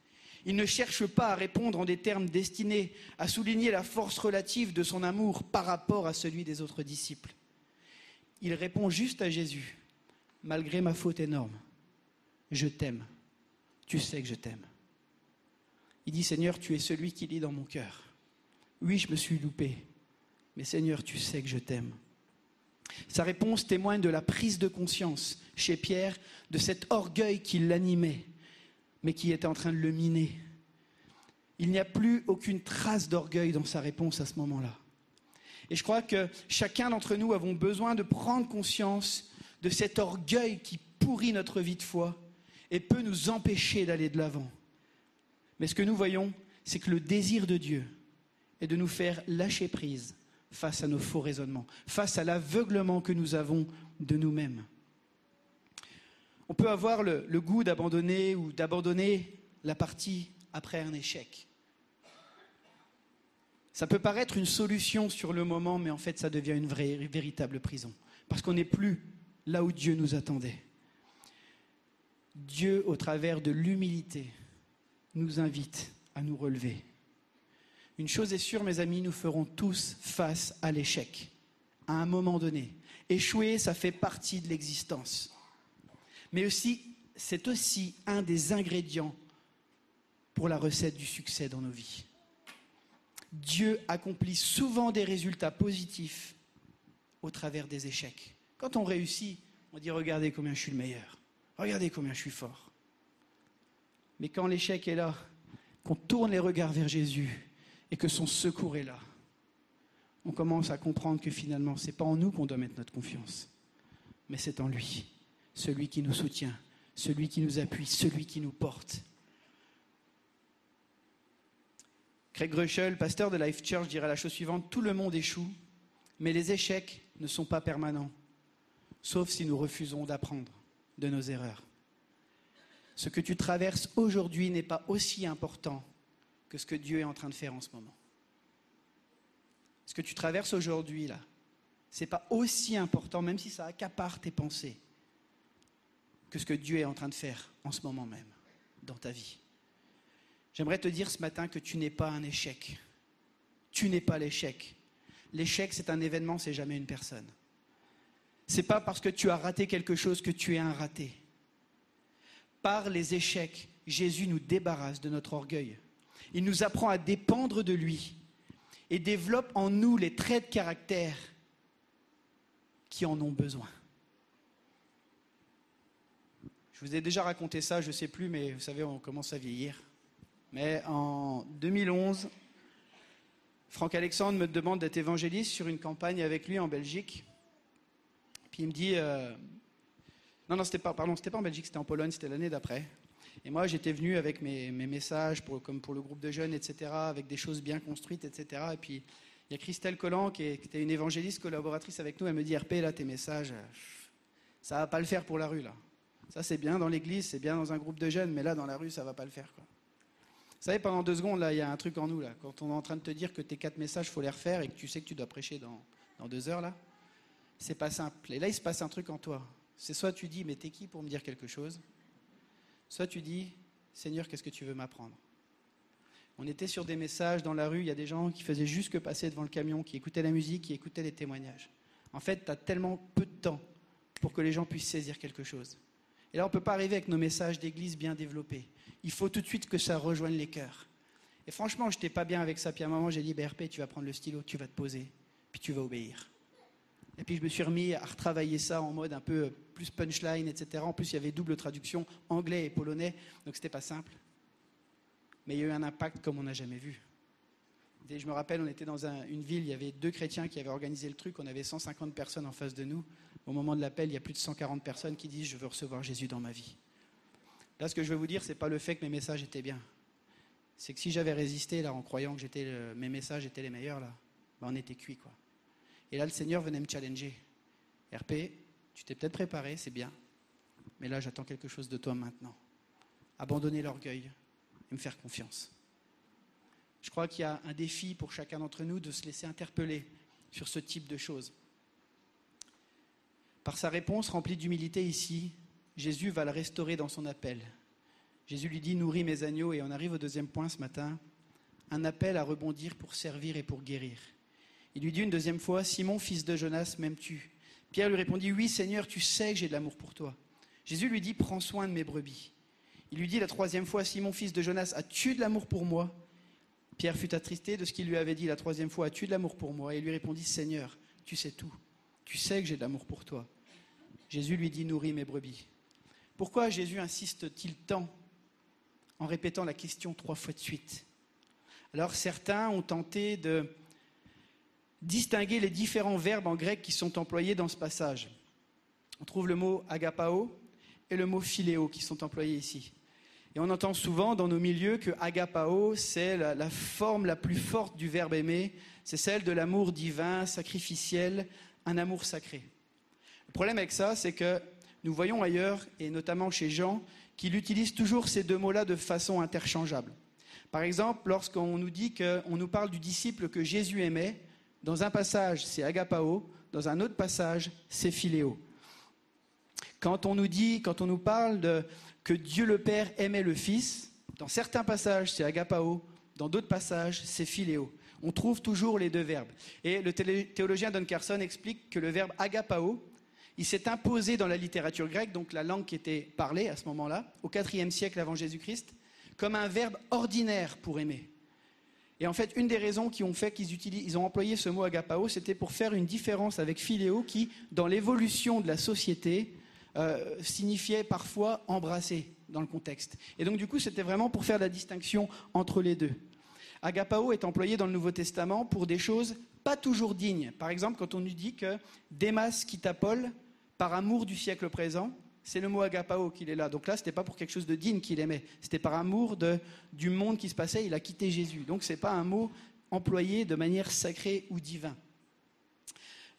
Il ne cherche pas à répondre en des termes destinés à souligner la force relative de son amour par rapport à celui des autres disciples. Il répond juste à Jésus Malgré ma faute énorme, je t'aime. Tu sais que je t'aime. Il dit, Seigneur, tu es celui qui lit dans mon cœur. Oui, je me suis loupé, mais Seigneur, tu sais que je t'aime. Sa réponse témoigne de la prise de conscience chez Pierre de cet orgueil qui l'animait, mais qui était en train de le miner. Il n'y a plus aucune trace d'orgueil dans sa réponse à ce moment-là. Et je crois que chacun d'entre nous avons besoin de prendre conscience de cet orgueil qui pourrit notre vie de foi et peut nous empêcher d'aller de l'avant. Mais ce que nous voyons, c'est que le désir de Dieu est de nous faire lâcher prise face à nos faux raisonnements, face à l'aveuglement que nous avons de nous-mêmes. On peut avoir le, goût d'abandonner ou d'abandonner la partie après un échec. Ça peut paraître une solution sur le moment, mais en fait, ça devient une véritable prison. Parce qu'on n'est plus là où Dieu nous attendait. Dieu, au travers de l'humilité, nous invite à nous relever. Une chose est sûre, mes amis, nous ferons tous face à l'échec, à un moment donné. Échouer, ça fait partie de l'existence. Mais aussi, c'est aussi un des ingrédients pour la recette du succès dans nos vies. Dieu accomplit souvent des résultats positifs au travers des échecs. Quand on réussit, on dit regardez combien je suis le meilleur, regardez combien je suis fort. Mais quand l'échec est là, qu'on tourne les regards vers Jésus et que son secours est là, on commence à comprendre que finalement, ce n'est pas en nous qu'on doit mettre notre confiance, mais c'est en lui, celui qui nous soutient, celui qui nous appuie, celui qui nous porte. Craig Grushel, pasteur de Life Church, dirait la chose suivante Tout le monde échoue, mais les échecs ne sont pas permanents, sauf si nous refusons d'apprendre de nos erreurs ce que tu traverses aujourd'hui n'est pas aussi important que ce que Dieu est en train de faire en ce moment. Ce que tu traverses aujourd'hui, là, ce n'est pas aussi important, même si ça accapare tes pensées, que ce que Dieu est en train de faire en ce moment même, dans ta vie. J'aimerais te dire ce matin que tu n'es pas un échec. Tu n'es pas l'échec. L'échec, c'est un événement, c'est jamais une personne. C'est pas parce que tu as raté quelque chose que tu es un raté. Par les échecs, Jésus nous débarrasse de notre orgueil. Il nous apprend à dépendre de lui et développe en nous les traits de caractère qui en ont besoin. Je vous ai déjà raconté ça, je ne sais plus, mais vous savez, on commence à vieillir. Mais en 2011, Franck Alexandre me demande d'être évangéliste sur une campagne avec lui en Belgique. Il me dit, euh, non, non, c'était pas, pardon, c'était pas en Belgique, c'était en Pologne, c'était l'année d'après. Et moi, j'étais venu avec mes, mes messages, pour, comme pour le groupe de jeunes, etc., avec des choses bien construites, etc. Et puis, il y a Christelle Collant, qui, était une évangéliste collaboratrice avec nous. Elle me dit, RP, là, tes messages, ça va pas le faire pour la rue, là. Ça, c'est bien dans l'église, c'est bien dans un groupe de jeunes, mais là, dans la rue, ça va pas le faire, quoi. Vous savez, pendant deux secondes, là, il y a un truc en nous, là. Quand on est en train de te dire que tes quatre messages, faut les refaire et que tu sais que tu dois prêcher dans, dans deux heures, là, c'est pas simple. Et là, il se passe un truc en toi. C'est soit tu dis, mais t'es qui pour me dire quelque chose? Soit tu dis, Seigneur, qu'est-ce que tu veux m'apprendre? On était sur des messages dans la rue, il y a des gens qui faisaient juste que passer devant le camion, qui écoutaient la musique, qui écoutaient les témoignages. En fait, tu as tellement peu de temps pour que les gens puissent saisir quelque chose. Et là, on ne peut pas arriver avec nos messages d'église bien développés. Il faut tout de suite que ça rejoigne les cœurs. Et franchement, je n'étais pas bien avec ça. Puis à un moment, j'ai dit, BRP, tu vas prendre le stylo, tu vas te poser, puis tu vas obéir. Et puis je me suis remis à retravailler ça en mode un peu euh, plus punchline, etc. En plus, il y avait double traduction anglais et polonais, donc c'était pas simple. Mais il y a eu un impact comme on n'a jamais vu. Je me rappelle, on était dans une ville, il y avait deux chrétiens qui avaient organisé le truc, on avait 150 personnes en face de nous. Au moment de l'appel, il y a plus de 140 personnes qui disent Je veux recevoir Jésus dans ma vie. Là, ce que je veux vous dire, ce n'est pas le fait que mes messages étaient bien. C'est que si j'avais résisté, là, en croyant que mes messages étaient les meilleurs, là, ben, on était cuit, quoi. Et là, le Seigneur venait me challenger. RP, tu t'es peut-être préparé, c'est bien. Mais là, j'attends quelque chose de toi maintenant. Abandonner l'orgueil et me faire confiance. Je crois qu'il y a un défi pour chacun d'entre nous de se laisser interpeller sur ce type de choses. Par sa réponse remplie d'humilité ici, Jésus va le restaurer dans son appel. Jésus lui dit Nourris mes agneaux, et on arrive au deuxième point ce matin un appel à rebondir pour servir et pour guérir. Il lui dit une deuxième fois, Simon, fils de Jonas, m'aimes-tu? Pierre lui répondit, Oui Seigneur, tu sais que j'ai de l'amour pour toi. Jésus lui dit, Prends soin de mes brebis. Il lui dit la troisième fois, Simon, fils de Jonas, as-tu de l'amour pour moi? Pierre fut attristé de ce qu'il lui avait dit la troisième fois, As-tu de l'amour pour moi? Et il lui répondit, Seigneur, tu sais tout. Tu sais que j'ai de l'amour pour toi. Jésus lui dit, Nourris mes brebis. Pourquoi Jésus insiste-t-il tant en répétant la question trois fois de suite? Alors certains ont tenté de distinguer les différents verbes en grec qui sont employés dans ce passage. On trouve le mot agapao et le mot philéo qui sont employés ici. Et on entend souvent dans nos milieux que agapao, c'est la, forme la plus forte du verbe aimer, c'est celle de l'amour divin, sacrificiel, un amour sacré. Le problème avec ça, c'est que nous voyons ailleurs, et notamment chez Jean, qu'il utilise toujours ces deux mots-là de façon interchangeable. Par exemple, lorsqu'on nous dit qu'on nous parle du disciple que Jésus aimait, dans un passage, c'est agapao, dans un autre passage, c'est philéo. Quand on nous dit, quand on nous parle que Dieu le Père aimait le Fils, dans certains passages, c'est agapao, dans d'autres passages, c'est philéo. On trouve toujours les deux verbes. Et le théologien Don Carson explique que le verbe agapao, il s'est imposé dans la littérature grecque, donc la langue qui était parlée à ce moment-là, au IVe siècle avant Jésus-Christ, comme un verbe ordinaire pour aimer. Et en fait, une des raisons qui ont fait qu'ils ils ont employé ce mot agapao, c'était pour faire une différence avec philéo qui, dans l'évolution de la société, euh, signifiait parfois embrasser dans le contexte. Et donc, du coup, c'était vraiment pour faire la distinction entre les deux. Agapao est employé dans le Nouveau Testament pour des choses pas toujours dignes. Par exemple, quand on nous dit que Démas quitta Paul par amour du siècle présent, c'est le mot agapao qu'il est là. Donc là, ce n'était pas pour quelque chose de digne qu'il aimait. C'était par amour du monde qui se passait. Il a quitté Jésus. Donc ce n'est pas un mot employé de manière sacrée ou divin.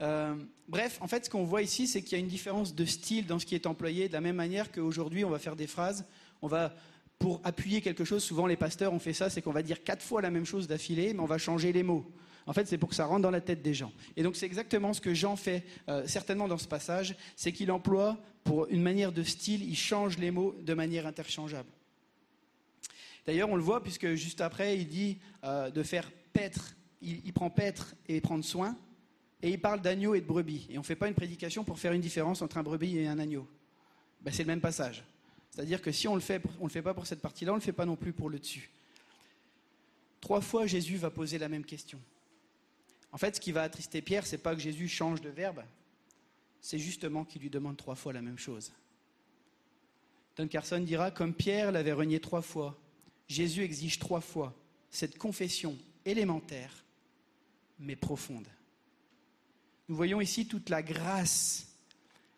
Euh, bref, en fait, ce qu'on voit ici, c'est qu'il y a une différence de style dans ce qui est employé, de la même manière qu'aujourd'hui, on va faire des phrases, on va, pour appuyer quelque chose, souvent les pasteurs ont fait ça, c'est qu'on va dire quatre fois la même chose d'affilée, mais on va changer les mots. En fait, c'est pour que ça rentre dans la tête des gens. Et donc, c'est exactement ce que Jean fait euh, certainement dans ce passage, c'est qu'il emploie pour une manière de style, il change les mots de manière interchangeable. D'ailleurs, on le voit puisque juste après, il dit euh, de faire paître, il, prend paître et prendre soin. et il parle d'agneau et de brebis. Et on ne fait pas une prédication pour faire une différence entre un brebis et un agneau. Ben, c'est le même passage. C'est-à-dire que si on le fait, on ne le fait pas pour cette partie-là, on ne le fait pas non plus pour le dessus. Trois fois, Jésus va poser la même question. En fait, ce qui va attrister Pierre, c'est pas que Jésus change de verbe, c'est justement qu'il lui demande trois fois la même chose. Don Carson dira, comme Pierre l'avait renié trois fois, Jésus exige trois fois cette confession élémentaire, mais profonde. Nous voyons ici toute la grâce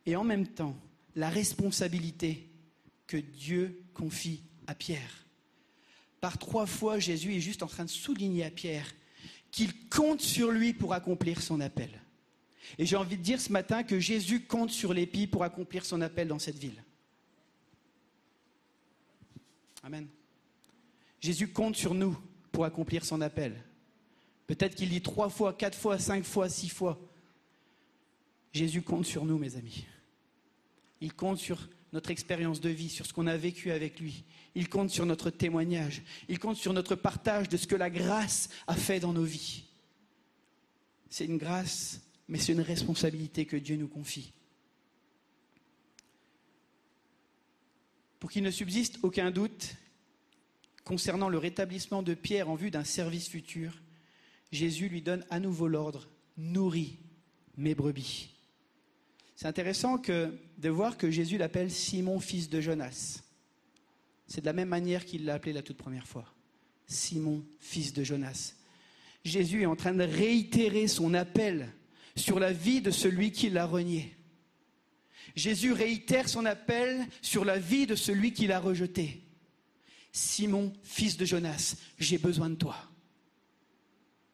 et en même temps la responsabilité que Dieu confie à Pierre. Par trois fois, Jésus est juste en train de souligner à Pierre qu'il compte sur lui pour accomplir son appel. Et j'ai envie de dire ce matin que Jésus compte sur l'épi pour accomplir son appel dans cette ville. Amen. Jésus compte sur nous pour accomplir son appel. Peut-être qu'il dit trois fois, quatre fois, cinq fois, six fois. Jésus compte sur nous, mes amis. Il compte sur notre expérience de vie, sur ce qu'on a vécu avec lui. Il compte sur notre témoignage. Il compte sur notre partage de ce que la grâce a fait dans nos vies. C'est une grâce, mais c'est une responsabilité que Dieu nous confie. Pour qu'il ne subsiste aucun doute concernant le rétablissement de Pierre en vue d'un service futur, Jésus lui donne à nouveau l'ordre, nourris mes brebis. C'est intéressant de voir que Jésus l'appelle Simon, fils de Jonas. C'est de la même manière qu'il l'a appelé la toute première fois. Simon, fils de Jonas. Jésus est en train de réitérer son appel sur la vie de celui qui l'a renié. Jésus réitère son appel sur la vie de celui qui l'a rejeté. Simon, fils de Jonas, j'ai besoin de toi.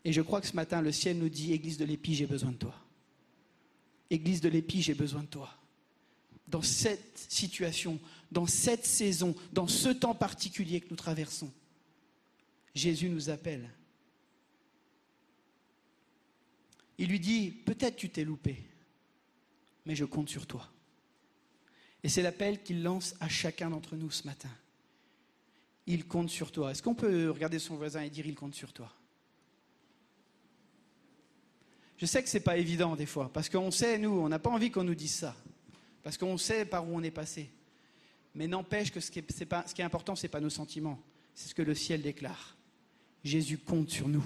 Et je crois que ce matin, le ciel nous dit, Église de l'Épi, j'ai besoin de toi. Église de l'Épi, j'ai besoin de toi. Dans cette situation, dans cette saison, dans ce temps particulier que nous traversons, Jésus nous appelle. Il lui dit, peut-être tu t'es loupé, mais je compte sur toi. Et c'est l'appel qu'il lance à chacun d'entre nous ce matin. Il compte sur toi. Est-ce qu'on peut regarder son voisin et dire, il compte sur toi? Je sais que ce n'est pas évident des fois, parce qu'on sait, nous, on n'a pas envie qu'on nous dise ça, parce qu'on sait par où on est passé. Mais n'empêche que ce qui est, important, ce n'est pas nos sentiments, c'est ce que le ciel déclare. Jésus compte sur nous,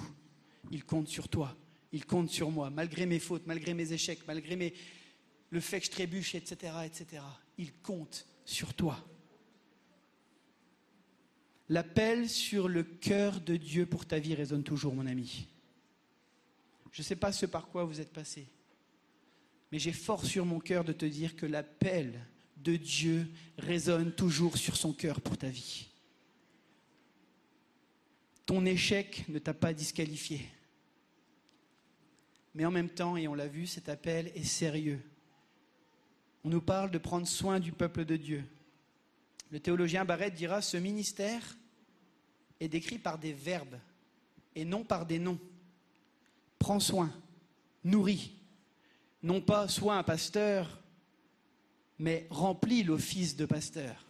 il compte sur toi, il compte sur moi, malgré mes fautes, malgré mes échecs, malgré le fait que je trébuche, etc., etc. Il compte sur toi. L'appel sur le cœur de Dieu pour ta vie résonne toujours, mon ami. Je ne sais pas ce par quoi vous êtes passé, mais j'ai fort sur mon cœur de te dire que l'appel de Dieu résonne toujours sur son cœur pour ta vie. Ton échec ne t'a pas disqualifié. Mais en même temps, et on l'a vu, cet appel est sérieux. On nous parle de prendre soin du peuple de Dieu. Le théologien Barrett dira, ce ministère est décrit par des verbes et non par des noms prends soin, nourris, non pas sois un pasteur, mais remplis l'office de pasteur.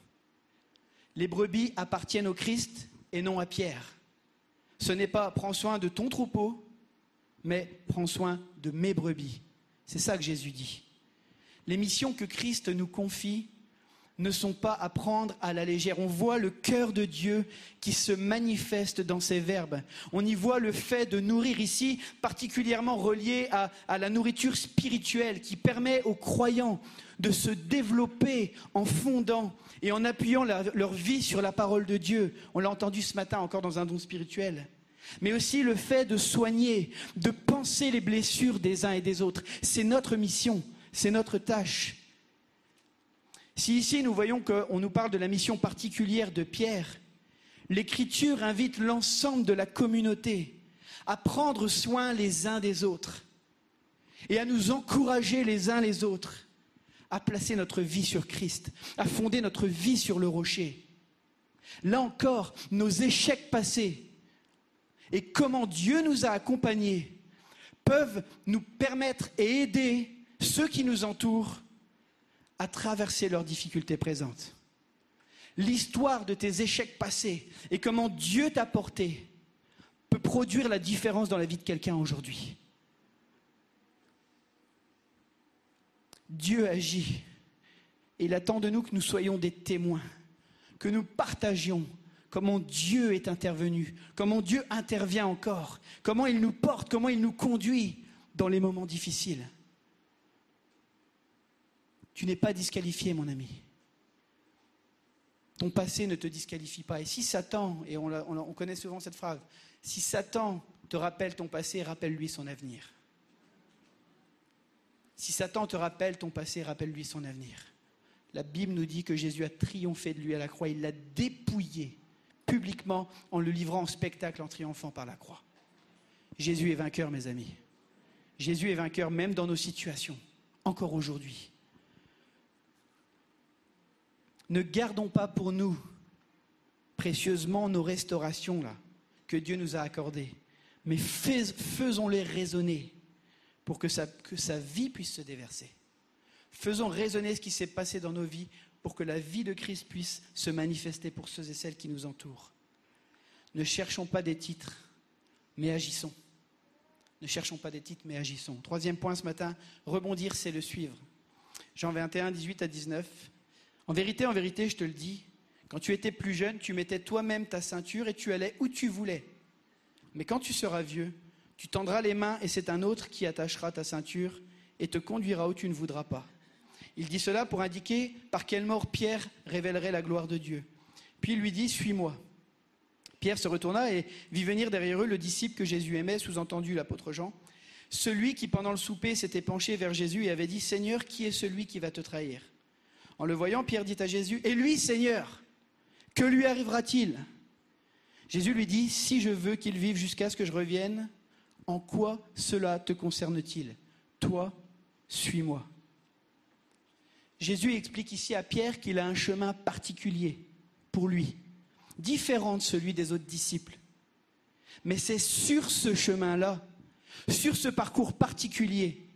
Les brebis appartiennent au Christ et non à Pierre. Ce n'est pas prends soin de ton troupeau, mais prends soin de mes brebis. C'est ça que Jésus dit. Les missions que Christ nous confie ne sont pas à prendre à la légère. On voit le cœur de Dieu qui se manifeste dans ces verbes. On y voit le fait de nourrir ici, particulièrement relié à, la nourriture spirituelle qui permet aux croyants de se développer en fondant et en appuyant leur vie sur la parole de Dieu. On l'a entendu ce matin encore dans un don spirituel. Mais aussi le fait de soigner, de penser les blessures des uns et des autres. C'est notre mission, c'est notre tâche. Si ici nous voyons qu'on nous parle de la mission particulière de Pierre, l'Écriture invite l'ensemble de la communauté à prendre soin les uns des autres et à nous encourager les uns les autres à placer notre vie sur Christ, à fonder notre vie sur le rocher. Là encore, nos échecs passés et comment Dieu nous a accompagnés peuvent nous permettre et aider ceux qui nous entourent à traverser leurs difficultés présentes. L'histoire de tes échecs passés et comment Dieu t'a porté peut produire la différence dans la vie de quelqu'un aujourd'hui. Dieu agit. Et il attend de nous que nous soyons des témoins, que nous partagions comment Dieu est intervenu, comment Dieu intervient encore, comment il nous porte, comment il nous conduit dans les moments difficiles. Tu n'es pas disqualifié, mon ami. Ton passé ne te disqualifie pas. Et si Satan, et on, on, on connaît souvent cette phrase, si Satan te rappelle ton passé, rappelle-lui son avenir. Si Satan te rappelle ton passé, rappelle-lui son avenir. La Bible nous dit que Jésus a triomphé de lui à la croix, il l'a dépouillé publiquement en le livrant en spectacle en triomphant par la croix. Jésus est vainqueur, mes amis. Jésus est vainqueur même dans nos situations, encore aujourd'hui. Ne gardons pas pour nous précieusement nos restaurations là que Dieu nous a accordées, mais faisons-les résonner pour que sa, vie puisse se déverser. Faisons résonner ce qui s'est passé dans nos vies pour que la vie de Christ puisse se manifester pour ceux et celles qui nous entourent. Ne cherchons pas des titres, mais agissons. Ne cherchons pas des titres, mais agissons. Troisième point ce matin, rebondir, c'est le suivre. Jean 21, 18 à 19. En vérité, en vérité, je te le dis, quand tu étais plus jeune, tu mettais toi-même ta ceinture et tu allais où tu voulais. Mais quand tu seras vieux, tu tendras les mains et c'est un autre qui attachera ta ceinture et te conduira où tu ne voudras pas. Il dit cela pour indiquer par quelle mort Pierre révélerait la gloire de Dieu. Puis il lui dit, Suis-moi. Pierre se retourna et vit venir derrière eux le disciple que Jésus aimait, sous-entendu l'apôtre Jean, celui qui pendant le souper s'était penché vers Jésus et avait dit, Seigneur, qui est celui qui va te trahir? En le voyant, Pierre dit à Jésus, Et lui, Seigneur, que lui arrivera-t-il? Jésus lui dit, Si je veux qu'il vive jusqu'à ce que je revienne, en quoi cela te concerne-t-il? Toi, suis-moi. Jésus explique ici à Pierre qu'il a un chemin particulier pour lui, différent de celui des autres disciples. Mais c'est sur ce chemin-là, sur ce parcours particulier,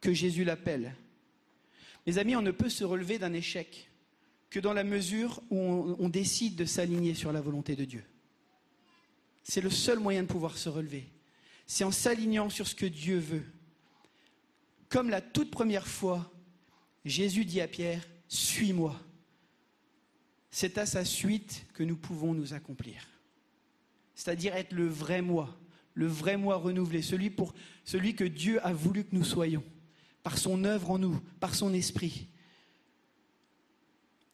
que Jésus l'appelle. Mes amis, on ne peut se relever d'un échec que dans la mesure où on, on décide de s'aligner sur la volonté de Dieu. C'est le seul moyen de pouvoir se relever. C'est en s'alignant sur ce que Dieu veut. Comme la toute première fois Jésus dit à Pierre, suis-moi. C'est à sa suite que nous pouvons nous accomplir. C'est-à-dire être le vrai moi, le vrai moi renouvelé, celui, pour, celui que Dieu a voulu que nous soyons, par son œuvre en nous, par son esprit.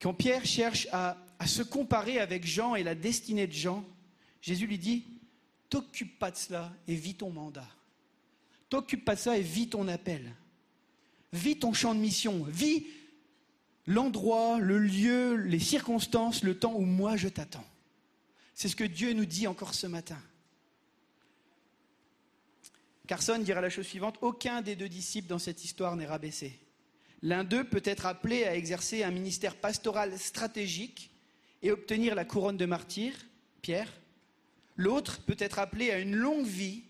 Quand Pierre cherche à, se comparer avec Jean et la destinée de Jean, Jésus lui dit, t'occupe pas de cela et vis ton mandat. T'occupe pas de ça et vis ton appel. Vis ton champ de mission. Vis l'endroit, le lieu, les circonstances, le temps où moi je t'attends. C'est ce que Dieu nous dit encore ce matin. Carson dira la chose suivante, aucun des deux disciples dans cette histoire n'est rabaissé. L'un d'eux peut être appelé à exercer un ministère pastoral stratégique et obtenir la couronne de martyr, Pierre. L'autre peut être appelé à une longue vie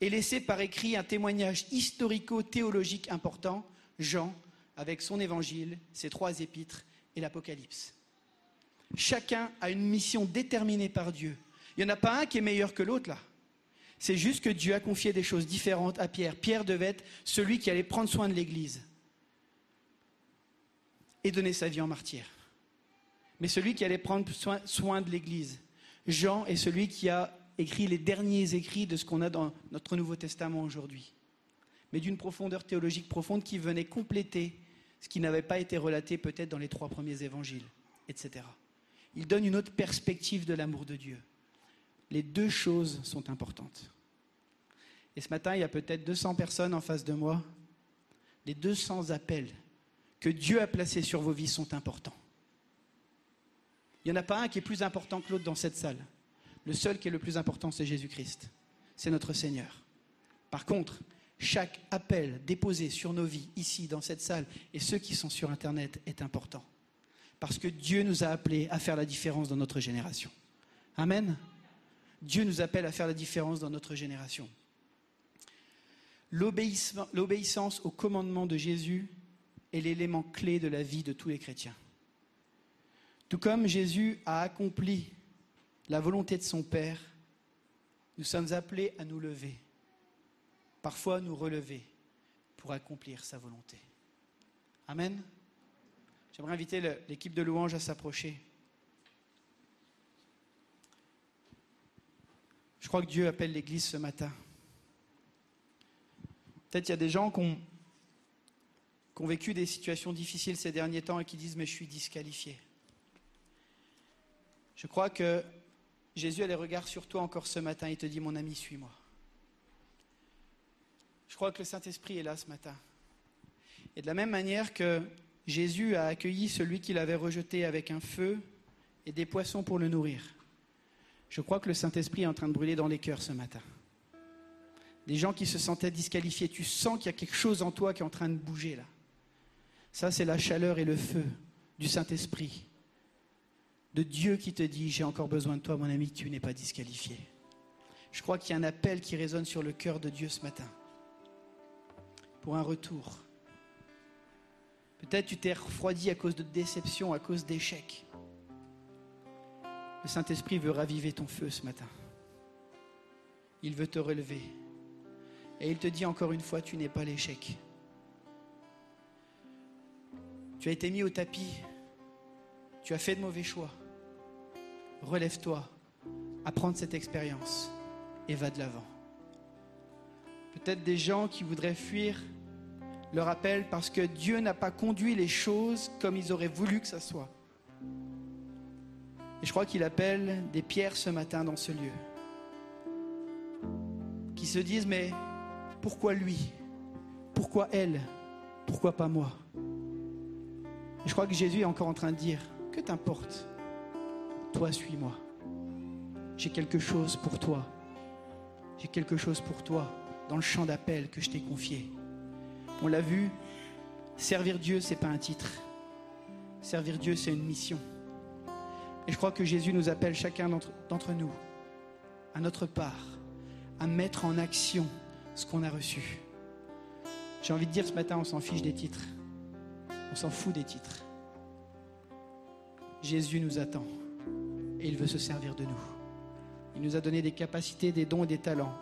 et laisser par écrit un témoignage historico-théologique important, Jean avec son évangile, ses trois épîtres et l'Apocalypse. Chacun a une mission déterminée par Dieu. Il n'y en a pas un qui est meilleur que l'autre là. C'est juste que Dieu a confié des choses différentes à Pierre. Pierre devait être celui qui allait prendre soin de l'Église et donner sa vie en martyr. Mais celui qui allait prendre soin, soin de l'Église. Jean est celui qui a écrit les derniers écrits de ce qu'on a dans notre Nouveau Testament aujourd'hui mais d'une profondeur théologique profonde qui venait compléter ce qui n'avait pas été relaté peut-être dans les trois premiers évangiles, etc. Il donne une autre perspective de l'amour de Dieu. Les deux choses sont importantes. Et ce matin, il y a peut-être 200 personnes en face de moi. Les 200 appels que Dieu a placés sur vos vies sont importants. Il n'y en a pas un qui est plus important que l'autre dans cette salle. Le seul qui est le plus important, c'est Jésus-Christ. C'est notre Seigneur. Par contre, chaque appel déposé sur nos vies, ici, dans cette salle, et ceux qui sont sur Internet, est important. Parce que Dieu nous a appelés à faire la différence dans notre génération. Amen. Dieu nous appelle à faire la différence dans notre génération. L'obéissance au commandement de Jésus est l'élément clé de la vie de tous les chrétiens. Tout comme Jésus a accompli la volonté de son Père, nous sommes appelés à nous lever parfois nous relever pour accomplir sa volonté. Amen. J'aimerais inviter l'équipe de louange à s'approcher. Je crois que Dieu appelle l'Église ce matin. Peut-être il y a des gens qui ont, qui vécu des situations difficiles ces derniers temps et qui disent mais je suis disqualifié. Je crois que Jésus a les regards sur toi encore ce matin et te dit mon ami suis-moi. Je crois que le Saint-Esprit est là ce matin. Et de la même manière que Jésus a accueilli celui qu'il avait rejeté avec un feu et des poissons pour le nourrir, je crois que le Saint-Esprit est en train de brûler dans les cœurs ce matin. Des gens qui se sentaient disqualifiés, tu sens qu'il y a quelque chose en toi qui est en train de bouger là. Ça, c'est la chaleur et le feu du Saint-Esprit, de Dieu qui te dit, j'ai encore besoin de toi, mon ami, tu n'es pas disqualifié. Je crois qu'il y a un appel qui résonne sur le cœur de Dieu ce matin, pour un retour. Peut-être tu t'es refroidi à cause de déception, à cause d'échecs. Le Saint-Esprit veut raviver ton feu ce matin. Il veut te relever. Et il te dit encore une fois, tu n'es pas l'échec. Tu as été mis au tapis. Tu as fait de mauvais choix. Relève-toi, apprends cette expérience et va de l'avant. Peut-être des gens qui voudraient fuir leur appel parce que Dieu n'a pas conduit les choses comme ils auraient voulu que ça soit. Et je crois qu'il appelle des pierres ce matin dans ce lieu. Qui se disent, mais pourquoi lui? Pourquoi elle? Pourquoi pas moi? Et je crois que Jésus est encore en train de dire, que t'importe? Toi, suis-moi. J'ai quelque chose pour toi. J'ai quelque chose pour toi dans le champ d'appel que je t'ai confié. On l'a vu, servir Dieu, c'est pas un titre. Servir Dieu, c'est une mission. Et je crois que Jésus nous appelle chacun d'entre nous, à notre part, à mettre en action ce qu'on a reçu. J'ai envie de dire ce matin, on s'en fiche des titres. On s'en fout des titres. Jésus nous attend et il veut se servir de nous. Il nous a donné des capacités, des dons et des talents.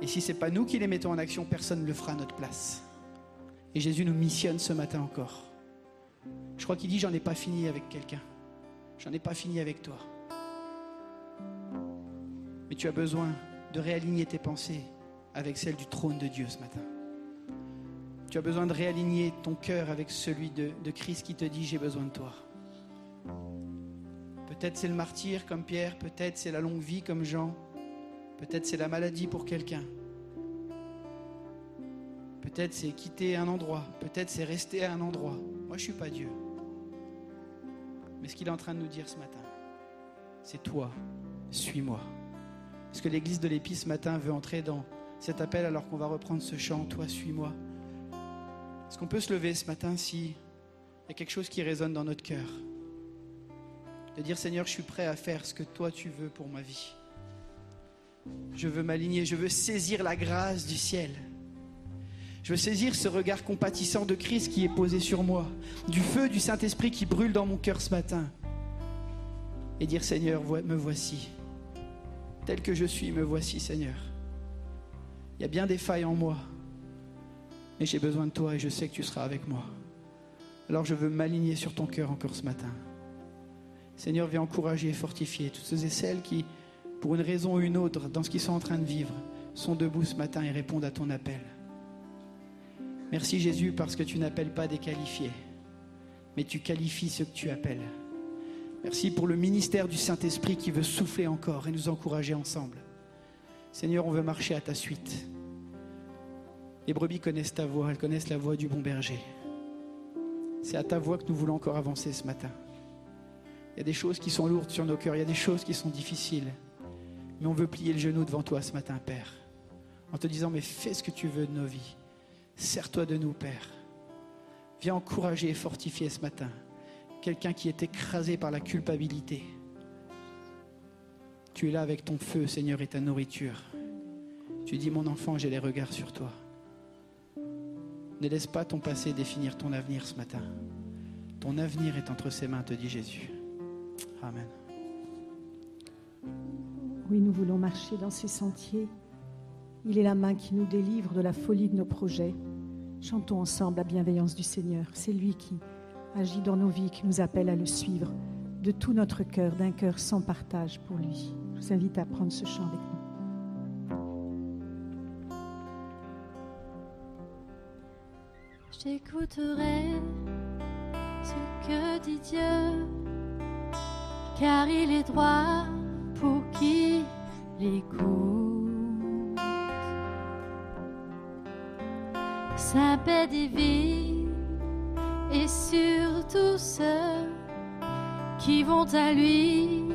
Et si ce n'est pas nous qui les mettons en action, personne ne le fera à notre place. Et Jésus nous missionne ce matin encore. Je crois qu'il dit, j'en ai pas fini avec quelqu'un. J'en ai pas fini avec toi. Mais tu as besoin de réaligner tes pensées avec celles du trône de Dieu ce matin. Tu as besoin de réaligner ton cœur avec celui de, Christ qui te dit j'ai besoin de toi. Peut-être c'est le martyr comme Pierre, peut-être c'est la longue vie comme Jean, peut-être c'est la maladie pour quelqu'un. Peut-être c'est quitter un endroit, peut-être c'est rester à un endroit. Moi je suis pas Dieu. Mais ce qu'il est en train de nous dire ce matin, c'est toi, suis-moi. Est-ce que l'église de l'Épice ce matin veut entrer dans cet appel alors qu'on va reprendre ce chant, toi, suis-moi? Est-ce qu'on peut se lever ce matin si il y a quelque chose qui résonne dans notre cœur? De dire Seigneur, je suis prêt à faire ce que toi tu veux pour ma vie. Je veux m'aligner, je veux saisir la grâce du ciel. Je veux saisir ce regard compatissant de Christ qui est posé sur moi, du feu du Saint-Esprit qui brûle dans mon cœur ce matin. Et dire Seigneur, me voici. Tel que je suis, me voici Seigneur. Il y a bien des failles en moi, mais j'ai besoin de toi et je sais que tu seras avec moi. Alors je veux m'aligner sur ton cœur encore ce matin. Seigneur, viens encourager et fortifier toutes ceux et celles qui, pour une raison ou une autre, dans ce qu'ils sont en train de vivre, sont debout ce matin et répondent à ton appel. Merci Jésus parce que tu n'appelles pas des qualifiés, mais tu qualifies ceux que tu appelles. Merci pour le ministère du Saint-Esprit qui veut souffler encore et nous encourager ensemble. Seigneur, on veut marcher à ta suite. Les brebis connaissent ta voix, elles connaissent la voix du bon berger. C'est à ta voix que nous voulons encore avancer ce matin. Il y a des choses qui sont lourdes sur nos cœurs, il y a des choses qui sont difficiles. Mais on veut plier le genou devant toi ce matin, Père, en te disant, mais fais ce que tu veux de nos vies. Sers-toi de nous, Père. Viens encourager et fortifier ce matin quelqu'un qui est écrasé par la culpabilité. Tu es là avec ton feu, Seigneur, et ta nourriture. Tu dis, mon enfant, j'ai les regards sur toi. Ne laisse pas ton passé définir ton avenir ce matin. Ton avenir est entre ses mains, te dit Jésus. Amen. Oui, nous voulons marcher dans ces sentiers. Il est la main qui nous délivre de la folie de nos projets. Chantons ensemble la bienveillance du Seigneur. C'est lui qui agit dans nos vies, qui nous appelle à le suivre de tout notre cœur, d'un cœur sans partage pour lui. Je vous invite à prendre ce chant avec nous. J'écouterai ce que dit Dieu, car il est droit pour qui l'écoute. Sa paix divine et surtout ceux qui vont à lui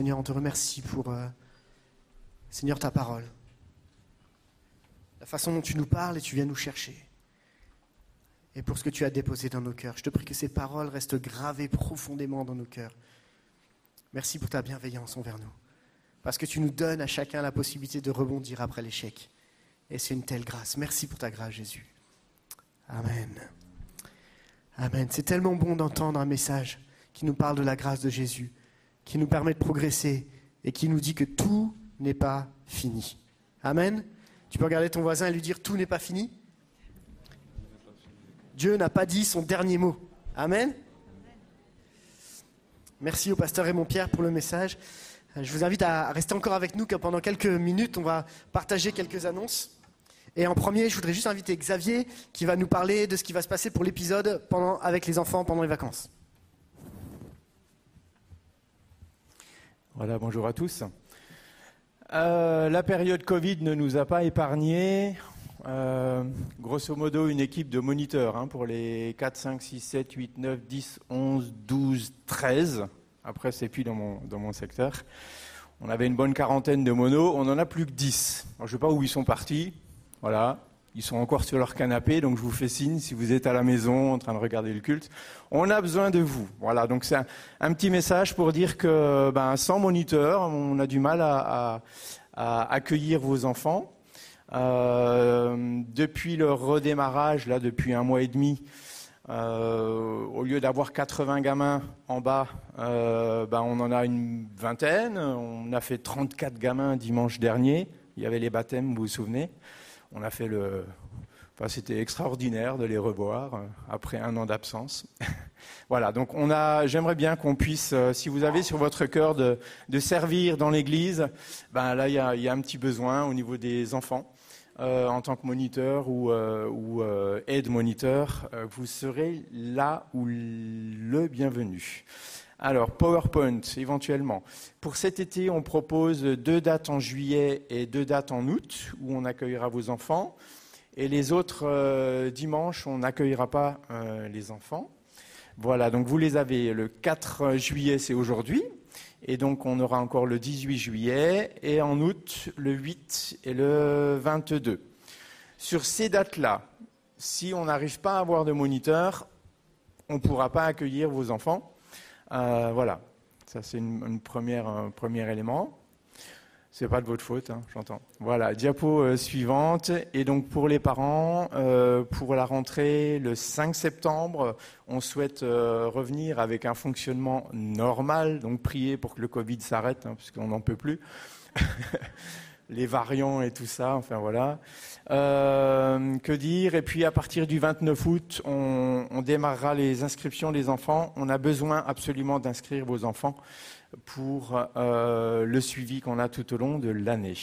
Seigneur, on te remercie pour, euh, Seigneur, ta parole. La façon dont tu nous parles et tu viens nous chercher. Et pour ce que tu as déposé dans nos cœurs. Je te prie que ces paroles restent gravées profondément dans nos cœurs. Merci pour ta bienveillance envers nous. Parce que tu nous donnes à chacun la possibilité de rebondir après l'échec. Et c'est une telle grâce. Merci pour ta grâce, Jésus. Amen. Amen. C'est tellement bon d'entendre un message qui nous parle de la grâce de Jésus, qui nous permet de progresser et qui nous dit que tout n'est pas fini. Amen. Tu peux regarder ton voisin et lui dire tout n'est pas fini. Dieu n'a pas dit son dernier mot. Amen. Merci au pasteur Raymond Pierre pour le message. Euh, Je vous invite à rester encore avec nous, pendant quelques minutes, on va partager quelques annonces. Et en premier, je voudrais juste inviter Xavier, qui va nous parler de ce qui va se passer pour l'épisode avec les enfants pendant les vacances. Voilà, bonjour à tous. Euh, la période Covid ne nous a pas épargnés. Euh, grosso modo, une équipe de moniteurs hein, pour les 4, 5, 6, 7, 8, 9, 10, 11, 12, 13. Après, c'est plus dans mon, dans mon secteur. On avait une bonne quarantaine de monos, on n'en a plus que 10. Alors, je ne sais pas où ils sont partis. Voilà. Ils sont encore sur leur canapé, donc je vous fais signe si vous êtes à la maison en train de regarder le culte. On a besoin de vous. Voilà, donc c'est un, petit message pour dire que ben, sans moniteur, on a du mal à, accueillir vos enfants. Euh, depuis le redémarrage, là, depuis un mois et demi, euh, au lieu d'avoir 80 gamins en bas, euh, ben, on en a une vingtaine. On a fait 34 gamins dimanche dernier. Il y avait les baptêmes, vous vous souvenez on a fait le. C'était extraordinaire de les revoir euh, après un an d'absence. voilà, donc on a. J'aimerais bien qu'on puisse, euh, si vous avez sur votre cœur de, servir dans l'Église, ben là il y, a, un petit besoin au niveau des enfants. Euh, en tant que moniteur ou, ou aide moniteur, vous serez là où le bienvenu. Alors, PowerPoint, éventuellement. Pour cet été, on propose deux dates en juillet et deux dates en août, où on accueillera vos enfants. Et les autres euh, dimanches, on n'accueillera pas euh, les enfants. Voilà, donc vous les avez. Le 4 juillet, c'est aujourd'hui. Et donc, on aura encore le 18 juillet. Et en août, le 8 et le 22. Sur ces dates-là, si on n'arrive pas à avoir de moniteur, on ne pourra pas accueillir vos enfants. Euh, voilà, ça c'est une, première, un premier élément. C'est pas de votre faute, hein, j'entends. Voilà, diapo euh, suivante. Et donc pour les parents, euh, pour la rentrée le 5 septembre, on souhaite revenir avec un fonctionnement normal. Donc prier pour que le Covid s'arrête, hein, puisqu'on n'en peut plus. les variants et tout ça, enfin voilà. Euh, que dire? Et puis à partir du 29 août, on, démarrera les inscriptions des enfants. On a besoin absolument d'inscrire vos enfants pour euh, le suivi qu'on a tout au long de l'année.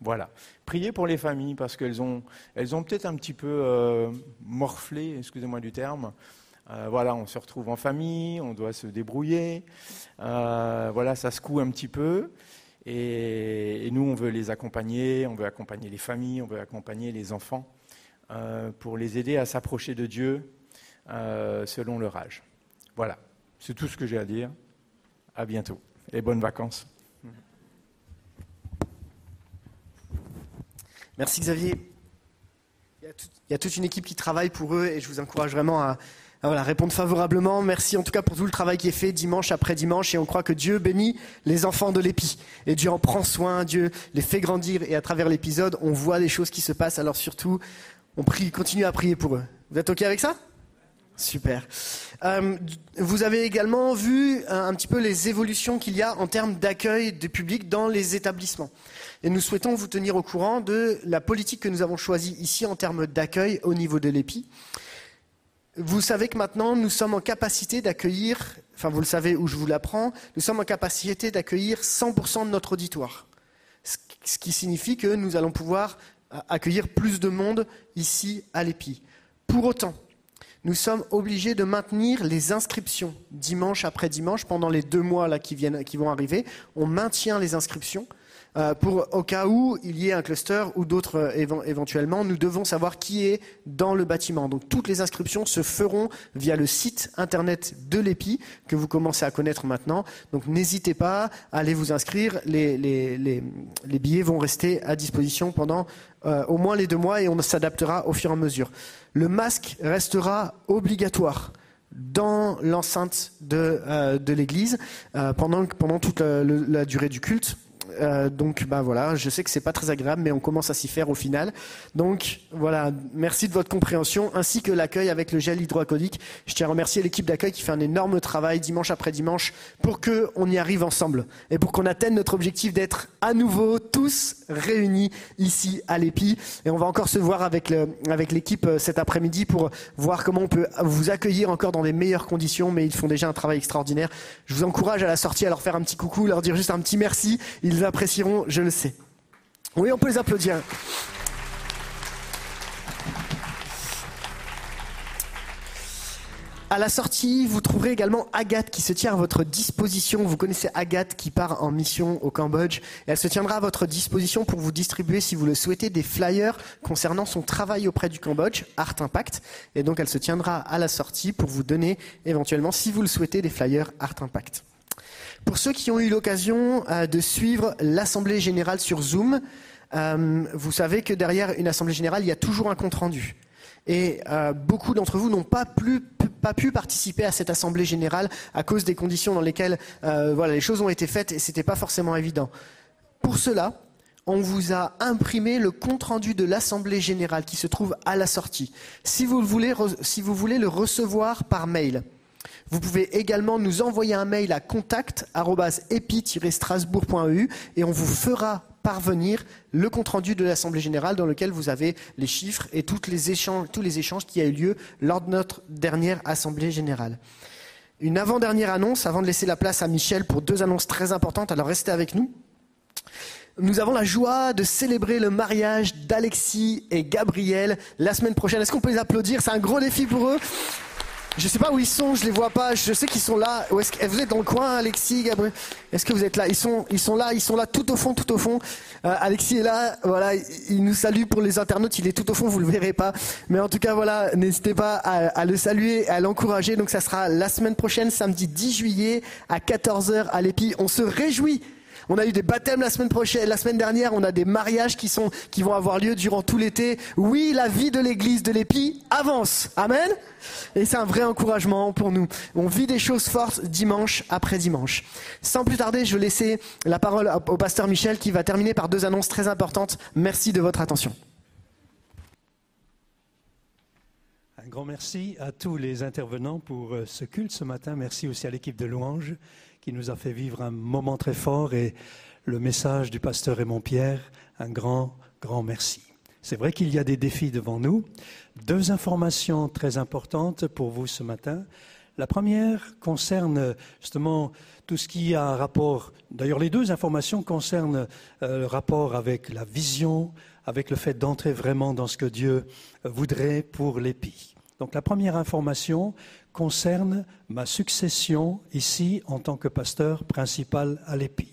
Voilà. Priez pour les familles parce qu'elles ont, elles ont peut-être un petit peu euh, morflé, excusez-moi du terme. voilà, on se retrouve en famille, on doit se débrouiller. voilà, ça secoue un petit peu. Et, nous, on veut les accompagner, on veut accompagner les familles, on veut accompagner les enfants euh, pour les aider à s'approcher de Dieu euh, selon leur âge. Voilà, c'est tout ce que j'ai à dire. À bientôt et bonnes vacances. Merci Xavier. Il y, a toute une équipe qui travaille pour eux et je vous encourage vraiment à, voilà, répondre favorablement. Merci en tout cas pour tout le travail qui est fait dimanche après dimanche et on croit que Dieu bénit les enfants de l'épi. Et Dieu en prend soin, Dieu les fait grandir et à travers l'épisode, on voit des choses qui se passent. Alors surtout, on prie, continue à prier pour eux. Vous êtes OK avec ça? Super. Euh, vous avez également vu un, un, petit peu les évolutions qu'il y a en termes d'accueil du public dans les établissements. Et nous souhaitons vous tenir au courant de la politique que nous avons choisie ici en termes d'accueil au niveau de l'EPI. Vous savez que maintenant, nous sommes en capacité d'accueillir, enfin vous le savez où je vous l'apprends, nous sommes en capacité d'accueillir 100% de notre auditoire. Ce qui signifie que nous allons pouvoir euh, accueillir plus de monde ici à l'EPI. Pour autant, nous sommes obligés de maintenir les inscriptions dimanche après dimanche pendant les deux mois là qui, viennent, qui vont arriver. On maintient les inscriptions pour, au cas où il y ait un cluster ou d'autres euh, éventuellement, nous devons savoir qui est dans le bâtiment. Donc toutes les inscriptions se feront via le site internet de l'EPI que vous commencez à connaître maintenant. Donc n'hésitez pas à aller vous inscrire. Les, billets vont rester à disposition pendant euh, au moins les deux mois et on s'adaptera au fur et à mesure. Le masque restera obligatoire dans l'enceinte de, euh, l'église euh, pendant, toute la durée du culte. Euh, donc, bah voilà, je sais que c'est pas très agréable, mais on commence à s'y faire au final. Donc, voilà, merci de votre compréhension, ainsi que l'accueil avec le gel hydroalcoolique. Je tiens à remercier l'équipe d'accueil qui fait un énorme travail dimanche après dimanche pour que on y arrive ensemble et pour qu'on atteigne notre objectif d'être à nouveau tous réunis ici à l'EPI. Et on va encore se voir avec avec l'équipe euh, cet après-midi pour voir comment on peut vous accueillir encore dans des meilleures conditions. Mais ils font déjà un travail extraordinaire. Je vous encourage à la sortie à leur faire un petit coucou, leur dire juste un petit merci. Apprécieront, je le sais. Oui, on peut les applaudir. À la sortie, vous trouverez également Agathe qui se tient à votre disposition. Vous connaissez Agathe qui part en mission au Cambodge. Elle se tiendra à votre disposition pour vous distribuer, si vous le souhaitez, des flyers concernant son travail auprès du Cambodge, Art Impact. Et donc elle se tiendra à la sortie pour vous donner éventuellement, si vous le souhaitez, des flyers Art Impact. Pour ceux qui ont eu l'occasion euh, de suivre l'Assemblée générale sur Zoom, euh, vous savez que derrière une Assemblée générale, il y a toujours un compte rendu. Et euh, beaucoup d'entre vous n'ont pas, pu participer à cette assemblée générale à cause des conditions dans lesquelles les choses ont été faites et ce n'était pas forcément évident. Pour cela, on vous a imprimé le compte-rendu de l'assemblée générale qui se trouve à la sortie. Si vous voulez le recevoir par mail, vous pouvez également nous envoyer un mail à contact@epi-strasbourg.eu et on vous fera parvenir le compte-rendu de l'Assemblée générale dans lequel vous avez les chiffres et tous les échanges qui ont eu lieu lors de notre dernière Assemblée générale. Une avant-dernière annonce, avant de laisser la place à Michel pour deux annonces très importantes, alors restez avec nous. Nous avons la joie de célébrer le mariage d'Alexis et Gabriel la semaine prochaine. Est-ce qu'on peut les applaudir? C'est un gros défi pour eux. Je sais pas où ils sont, je les vois pas. Je sais qu'ils sont là. Où est-ce que vous êtes dans le coin, Alexis, Gabriel? Est-ce que vous êtes là? Ils sont, ils sont là, ils sont là, tout au fond, tout au fond. Euh, Alexis est là. Voilà, il nous salue pour les internautes. Il est tout au fond, vous le verrez pas. Mais en tout cas, voilà, n'hésitez pas à, le saluer, à l'encourager. Donc ça sera la semaine prochaine, samedi 10 juillet à 14h à l'Épi. On se réjouit on a eu des baptêmes la semaine dernière, on a des mariages qui vont avoir lieu durant tout l'été. Oui, la vie de l'église de l'Épi avance. Amen. Et c'est un vrai encouragement pour nous. On vit des choses fortes dimanche après dimanche. Sans plus tarder, je vais la parole au pasteur Michel qui va terminer par deux annonces très importantes. Merci de votre attention. Un grand merci à tous les intervenants pour euh, ce culte ce matin. Merci aussi à l'équipe de louanges qui nous a fait vivre un moment très fort et le message du pasteur Raymond Pierre, un grand, grand merci. C'est vrai qu'il y a des défis devant nous. Deux informations très importantes pour vous ce matin. La première concerne justement tout ce qui a un rapport, d'ailleurs les deux informations concernent euh, le rapport avec la vision, avec le fait d'entrer vraiment dans ce que Dieu voudrait pour l'épi. Donc la première information concerne ma succession ici en tant que pasteur principal à l'EPI.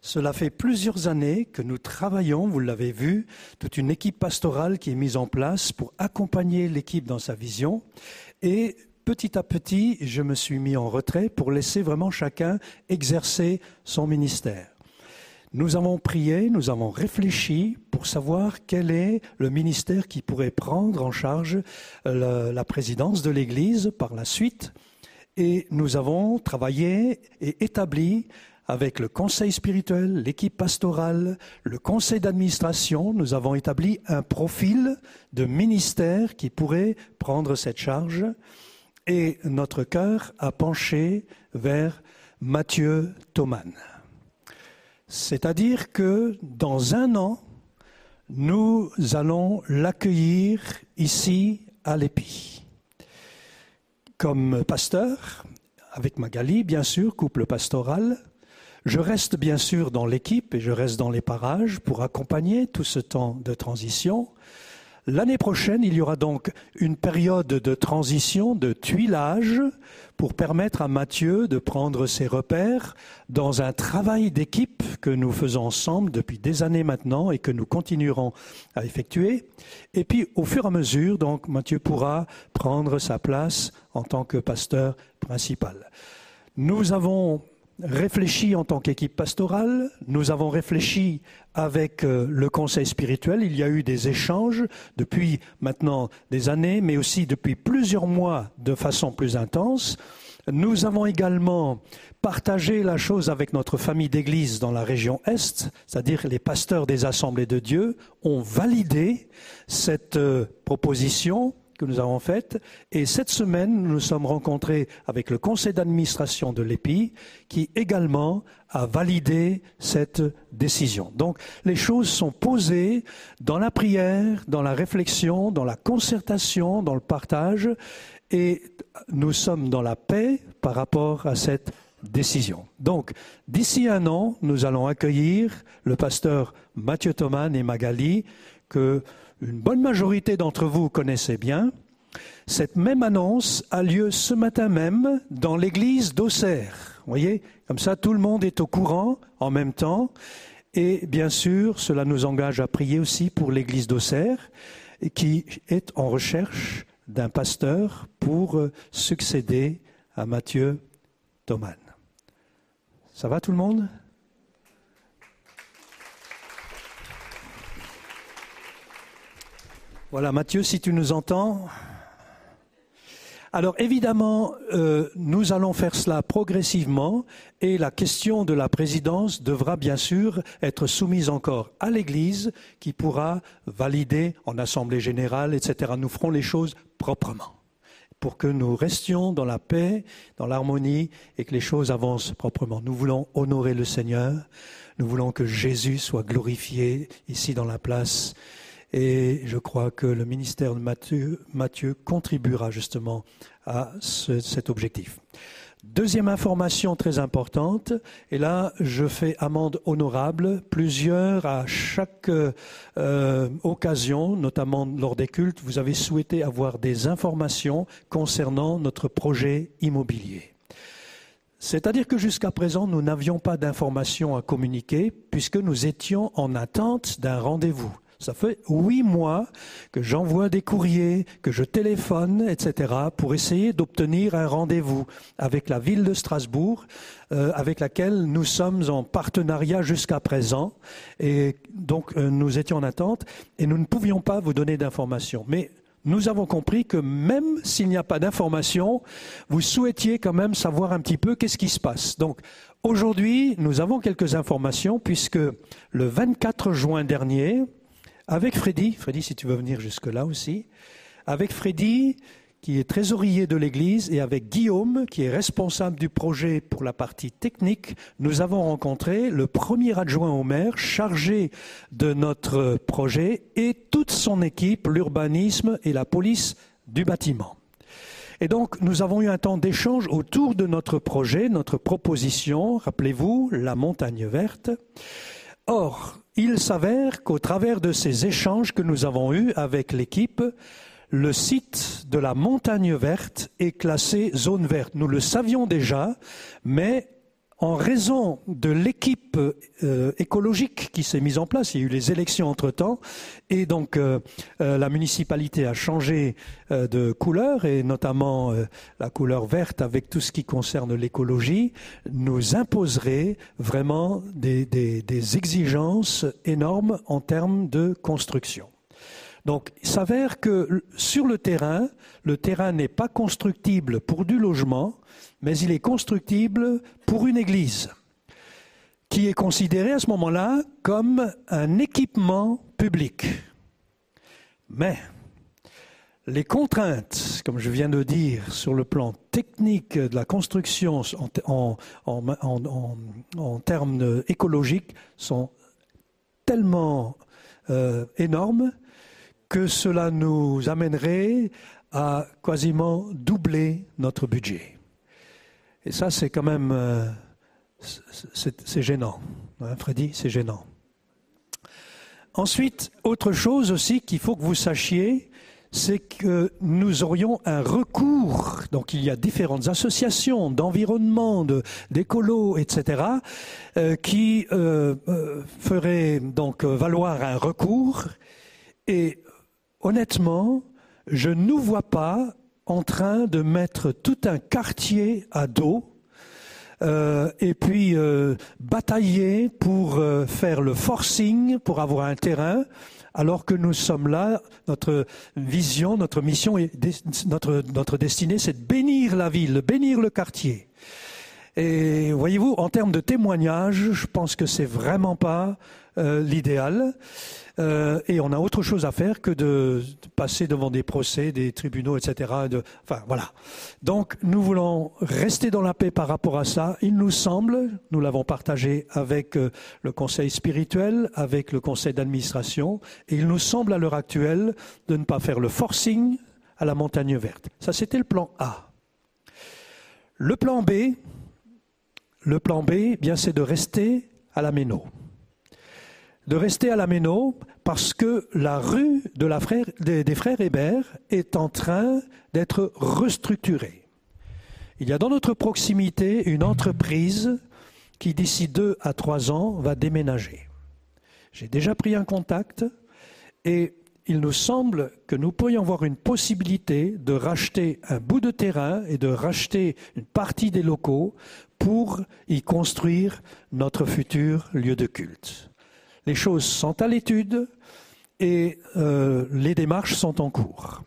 Cela fait plusieurs années que nous travaillons, vous l'avez vu, toute une équipe pastorale qui est mise en place pour accompagner l'équipe dans sa vision. Et petit à petit, je me suis mis en retrait pour laisser vraiment chacun exercer son ministère. Nous avons prié, nous avons réfléchi pour savoir quel est le ministère qui pourrait prendre en charge euh, la, présidence de l'Église par la suite. Et nous avons travaillé et établi avec le conseil spirituel, l'équipe pastorale, le conseil d'administration, nous avons établi un profil de ministère qui pourrait prendre cette charge. Et notre cœur a penché vers Mathieu Thoman. C'est-à-dire que dans un an, nous allons l'accueillir ici à l'Épi. Comme pasteur, avec Magali, bien sûr, couple pastoral, je reste bien sûr dans l'équipe et je reste dans les parages pour accompagner tout ce temps de transition. L'année prochaine, il y aura donc une période de transition, de tuilage, pour permettre à Mathieu de prendre ses repères dans un travail d'équipe que nous faisons ensemble depuis des années maintenant et que nous continuerons à effectuer. Et puis, au fur et à mesure, donc, Mathieu pourra prendre sa place en tant que pasteur principal. Nous avons réfléchi en tant qu'équipe pastorale, nous avons réfléchi avec euh, le conseil spirituel, il y a eu des échanges depuis maintenant des années, mais aussi depuis plusieurs mois de façon plus intense. Nous avons également partagé la chose avec notre famille d'église dans la région Est, c'est-à-dire les pasteurs des assemblées de Dieu ont validé cette euh, proposition nous avons faite. Et cette semaine, nous nous sommes rencontrés avec le conseil d'administration de l'EPI, qui également a validé cette décision. Donc, les choses sont posées dans la prière, dans la réflexion, dans la concertation, dans le partage, et nous sommes dans la paix par rapport à cette décision. Donc, d'ici un an, nous allons accueillir le pasteur Mathieu Thoman et Magali, que une bonne majorité d'entre vous connaissez bien. Cette même annonce a lieu ce matin même dans l'église d'Auxerre. Vous voyez, comme ça tout le monde est au courant en même temps. Et bien sûr, cela nous engage à prier aussi pour l'église d'Auxerre, qui est en recherche d'un pasteur pour euh, succéder à Mathieu Thoman. Ça va tout le monde? Voilà, Mathieu, si tu nous entends. Alors évidemment, euh, nous allons faire cela progressivement et la question de la présidence devra bien sûr être soumise encore à l'Église qui pourra valider en Assemblée générale, etc. Nous ferons les choses proprement pour que nous restions dans la paix, dans l'harmonie et que les choses avancent proprement. Nous voulons honorer le Seigneur, nous voulons que Jésus soit glorifié ici dans la place et je crois que le ministère de Matthieu, contribuera justement à cet objectif. Deuxième information très importante, et là je fais amende honorable, plusieurs à chaque euh, occasion, notamment lors des cultes, vous avez souhaité avoir des informations concernant notre projet immobilier. C'est-à-dire que jusqu'à présent, nous n'avions pas d'informations à communiquer puisque nous étions en attente d'un rendez-vous. Ça fait huit mois que j'envoie des courriers, que je téléphone, etc., pour essayer d'obtenir un rendez-vous avec la ville de Strasbourg, euh, avec laquelle nous sommes en partenariat jusqu'à présent. Et donc, euh, nous étions en attente et nous ne pouvions pas vous donner d'informations. Mais nous avons compris que même s'il n'y a pas d'informations, vous souhaitiez quand même savoir un petit peu qu'est-ce qui se passe. Donc, aujourd'hui, nous avons quelques informations puisque le 24 juin dernier, avec Freddy, Freddy si tu veux venir jusque-là aussi, avec Freddy qui est trésorier de l'Église et avec Guillaume qui est responsable du projet pour la partie technique, nous avons rencontré le premier adjoint au maire chargé de notre projet et toute son équipe, l'urbanisme et la police du bâtiment. Et donc, nous avons eu un temps d'échange autour de notre projet, notre proposition, rappelez-vous, la montagne verte. Or, il s'avère qu'au travers de ces échanges que nous avons eus avec l'équipe, le site de la montagne verte est classé zone verte. Nous le savions déjà, mais en raison de l'équipe euh, écologique qui s'est mise en place, il y a eu les élections entre-temps, et donc euh, euh, la municipalité a changé de couleur, et notamment la couleur verte avec tout ce qui concerne l'écologie, nous imposerait vraiment des, des exigences énormes en termes de construction. Donc, il s'avère que sur le terrain, le terrain n'est pas constructible pour du logement, mais il est constructible pour une église, qui est considérée à ce moment-là comme un équipement public. Mais les contraintes, comme je viens de dire, sur le plan technique de la construction en, termes écologiques sont tellement euh, énormes que cela nous amènerait à quasiment doubler notre budget. Et ça, c'est quand même, euh, c'est gênant. Hein, Freddy, c'est gênant. Ensuite, autre chose aussi qu'il faut que vous sachiez, c'est que nous aurions un recours. Donc il y a différentes associations d'environnement, d'écolo, etc., euh, qui euh, feraient donc valoir un recours. Et honnêtement, je ne nous vois pas en train de mettre tout un quartier à dos euh, et puis euh, batailler pour euh, faire le forcing, pour avoir un terrain, alors que nous sommes là, notre vision, notre mission, et notre, notre destinée, c'est de bénir la ville, de bénir le quartier. Et voyez-vous, en termes de témoignage, je pense que c'est vraiment pas l'idéal. Euh, et on a autre chose à faire que de, passer devant des procès, des tribunaux, etc. enfin, voilà. Donc, nous voulons rester dans la paix par rapport à ça. Il nous semble, nous l'avons partagé avec euh, le conseil spirituel, avec le conseil d'administration, et il nous semble à l'heure actuelle de ne pas faire le forcing à la montagne verte. Ça, c'était le plan A. Le plan B, le plan B, eh bien, c'est de rester à la Méno. De rester à la Méno parce que la rue des, des frères Hébert est en train d'être restructurée. Il y a dans notre proximité une entreprise qui d'ici deux à trois ans va déménager. J'ai déjà pris un contact et il nous semble que nous pourrions avoir une possibilité de racheter un bout de terrain et de racheter une partie des locaux pour y construire notre futur lieu de culte. Les choses sont à l'étude et euh, les démarches sont en cours.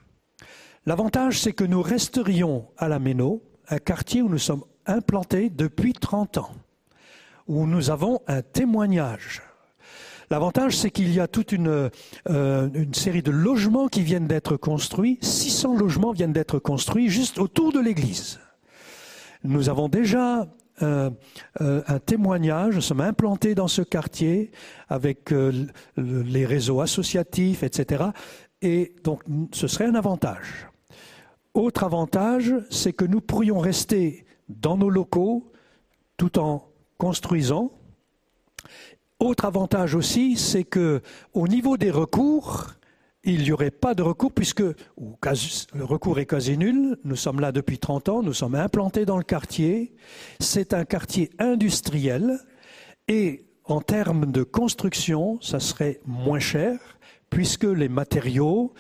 L'avantage, c'est que nous resterions à la Méno, un quartier où nous sommes implantés depuis 30 ans, où nous avons un témoignage. L'avantage, c'est qu'il y a toute une, euh, une, série de logements qui viennent d'être construits. 600 logements viennent d'être construits juste autour de l'église. Nous avons déjà euh, euh, un témoignage, nous sommes implantés dans ce quartier avec euh, les réseaux associatifs, etc. Et donc, ce serait un avantage. Autre avantage, c'est que nous pourrions rester dans nos locaux tout en construisant. Autre avantage aussi, c'est que au niveau des recours, il n'y aurait pas de recours puisque le recours est quasi nul. Nous sommes là depuis 30 ans, nous sommes implantés dans le quartier. C'est un quartier industriel et en termes de construction, ça serait moins cher puisque les matériaux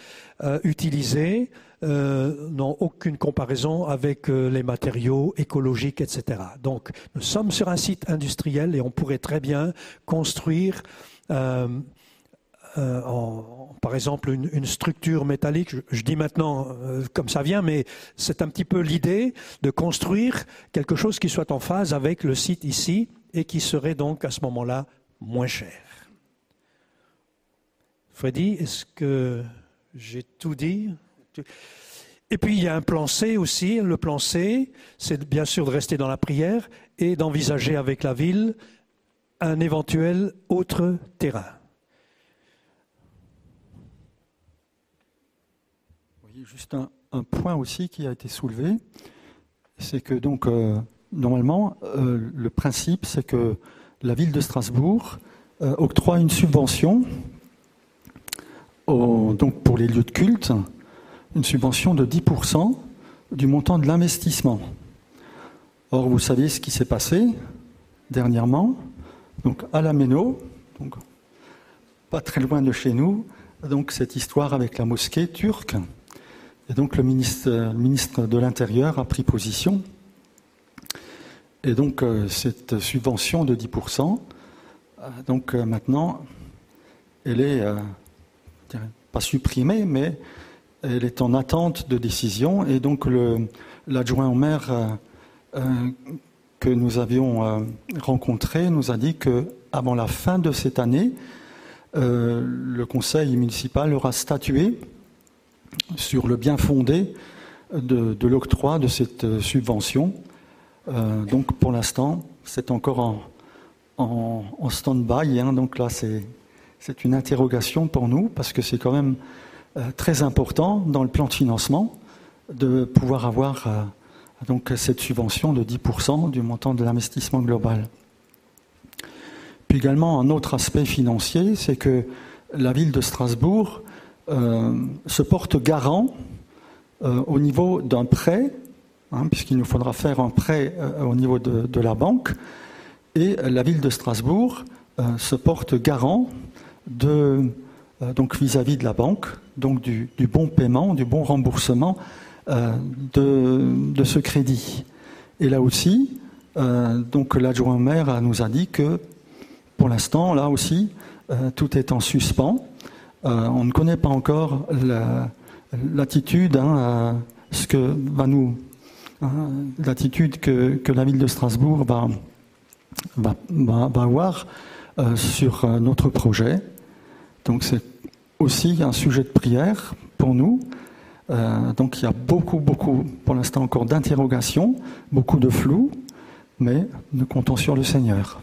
euh, utilisés euh, n'ont aucune comparaison avec euh, les matériaux écologiques, etc. Donc nous sommes sur un site industriel et on pourrait très bien construire euh, par exemple une, structure métallique. Je, je dis maintenant euh, comme ça vient, mais c'est un petit peu l'idée de construire quelque chose qui soit en phase avec le site ici et qui serait donc à ce moment-là moins cher. Freddy, est-ce que j'ai tout dit? Et puis il y a un plan C aussi. Le plan C, c'est bien sûr de rester dans la prière et d'envisager avec la ville un éventuel autre terrain. Juste un, point aussi qui a été soulevé, c'est que donc euh, normalement euh, le principe c'est que la ville de Strasbourg euh, octroie une subvention donc pour les lieux de culte, une subvention de 10% du montant de l'investissement. Or vous savez ce qui s'est passé dernièrement, donc à la Méno, donc pas très loin de chez nous, donc cette histoire avec la mosquée turque. Et donc le ministre, de l'Intérieur a pris position. Et donc euh, cette subvention de 10%, euh, donc euh, maintenant, elle est pas supprimée, mais elle est en attente de décision. Et donc l'adjoint au maire que nous avions rencontré nous a dit que avant la fin de cette année, le conseil municipal aura statué sur le bien fondé de, l'octroi de cette subvention. Euh, donc pour l'instant, c'est encore en, stand-by. Hein, donc là, c'est une interrogation pour nous parce que c'est quand même euh, très important dans le plan de financement de pouvoir avoir euh, donc cette subvention de 10% du montant de l'investissement global. Puis également, un autre aspect financier, c'est que la ville de Strasbourg euh, se porte garant euh, au niveau d'un prêt, hein, puisqu'il nous faudra faire un prêt euh, au niveau de, la banque, et la ville de Strasbourg se porte garant donc vis-à-vis -vis de la banque, donc du, bon paiement, du bon remboursement de, de, ce crédit. Et là aussi, donc l'adjoint maire nous a dit que pour l'instant, là aussi, tout est en suspens. Euh, on ne connaît pas encore l'attitude, hein, nous, hein, l'attitude que, que, la ville de Strasbourg va, avoir euh, sur euh, notre projet. Donc c'est aussi un sujet de prière pour nous. Euh, donc il y a beaucoup, beaucoup, pour l'instant encore d'interrogations, beaucoup de flou, mais nous comptons sur le Seigneur.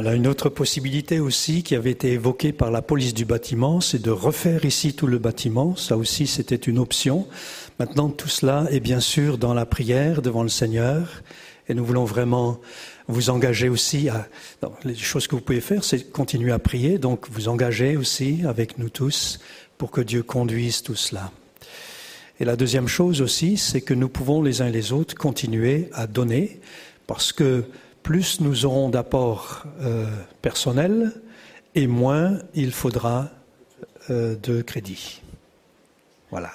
Voilà, une autre possibilité aussi qui avait été évoquée par la police du bâtiment, c'est de refaire ici tout le bâtiment. Ça aussi, c'était une option. Maintenant, tout cela est bien sûr dans la prière devant le Seigneur Et nous voulons vraiment vous engager aussi à... les choses que vous pouvez faire, c'est continuer à prier, donc vous engager aussi avec nous tous pour que Dieu conduise tout cela. Et la deuxième chose aussi, c'est que nous pouvons les uns et les autres continuer à donner, parce que plus nous aurons d'apports euh, personnels, et moins il faudra euh, de crédit. Voilà.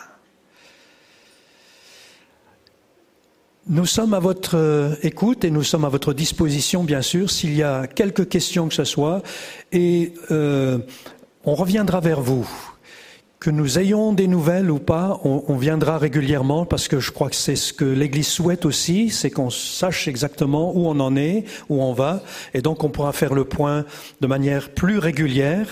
Nous sommes à votre euh, écoute et nous sommes à votre disposition, bien sûr, s'il y a quelques questions que ce soit, et on reviendra vers vous. Que nous ayons des nouvelles ou pas, on, on viendra régulièrement parce que je crois que c'est ce que l'Église souhaite aussi, c'est qu'on sache exactement où on en est, où on va, et donc on pourra faire le point de manière plus régulière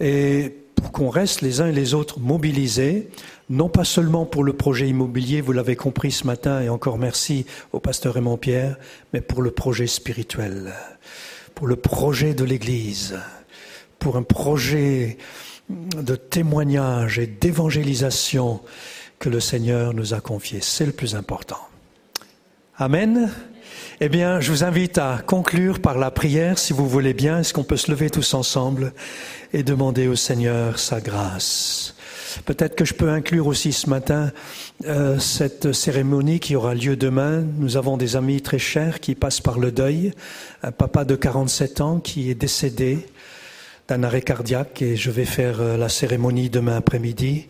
et pour qu'on reste les uns et les autres mobilisés non pas seulement pour le projet immobilier, vous l'avez compris ce matin, et encore merci au pasteur Raymond Pierre, mais pour le projet spirituel, pour le projet de l'Église, pour un projet de témoignage et d'évangélisation que le Seigneur nous a confié. C'est le plus important. Amen. Eh bien, je vous invite à conclure par la prière, si vous voulez bien. Est-ce qu'on peut se lever tous ensemble et demander au Seigneur sa grâce? Peut-être que je peux inclure aussi ce matin euh, cette cérémonie qui aura lieu demain. Nous avons des amis très chers qui passent par le deuil. Un papa de 47 ans qui est décédé d'un arrêt cardiaque et je vais faire euh, la cérémonie demain après-midi.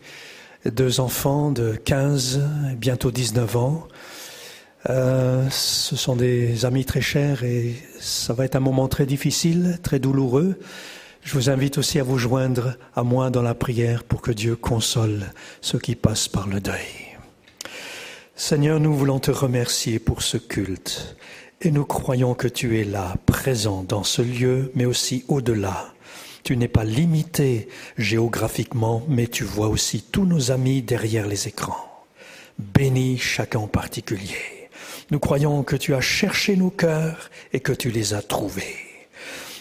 Deux enfants de 15, bientôt 19 ans. Euh, ce sont des amis très chers et ça va être un moment très difficile, très douloureux. Je vous invite aussi à vous joindre à moi dans la prière pour que Dieu console ceux qui passent par le deuil. Seigneur, nous voulons te remercier pour ce culte et nous croyons que tu es là, présent dans ce lieu, mais aussi au-delà. Tu n'es pas limité géographiquement, mais tu vois aussi tous nos amis derrière les écrans. Bénis chacun en particulier. Nous croyons que tu as cherché nos cœurs et que tu les as trouvés.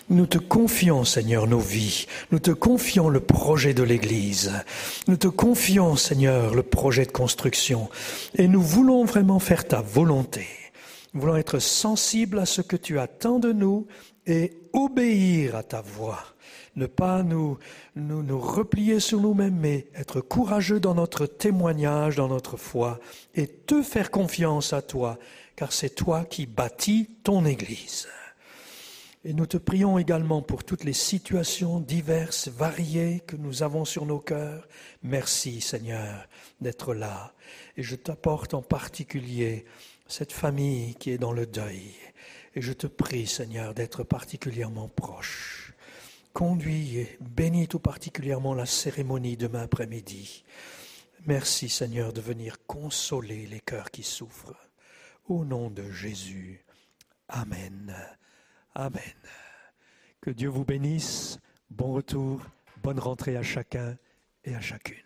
Nous te confions, Seigneur, nos vies. Nous te confions le projet de l'Église. Nous te confions, Seigneur, le projet de construction. Et nous voulons vraiment faire ta volonté. Nous voulons être sensibles à ce que tu attends de nous et obéir à ta voix. Ne pas nous, replier sur nous-mêmes, mais être courageux dans notre témoignage, dans notre foi, et te faire confiance à toi, car c'est toi qui bâtis ton Église. Et nous te prions également pour toutes les situations diverses, variées que nous avons sur nos cœurs. Merci Seigneur d'être là. Et je t'apporte en particulier cette famille qui est dans le deuil. Et je te prie Seigneur d'être particulièrement proche. Conduis et bénis tout particulièrement la cérémonie demain après-midi. Merci Seigneur de venir consoler les cœurs qui souffrent. Au nom de Jésus. Amen. Amen. Que Dieu vous bénisse. Bon retour. Bonne rentrée à chacun et à chacune.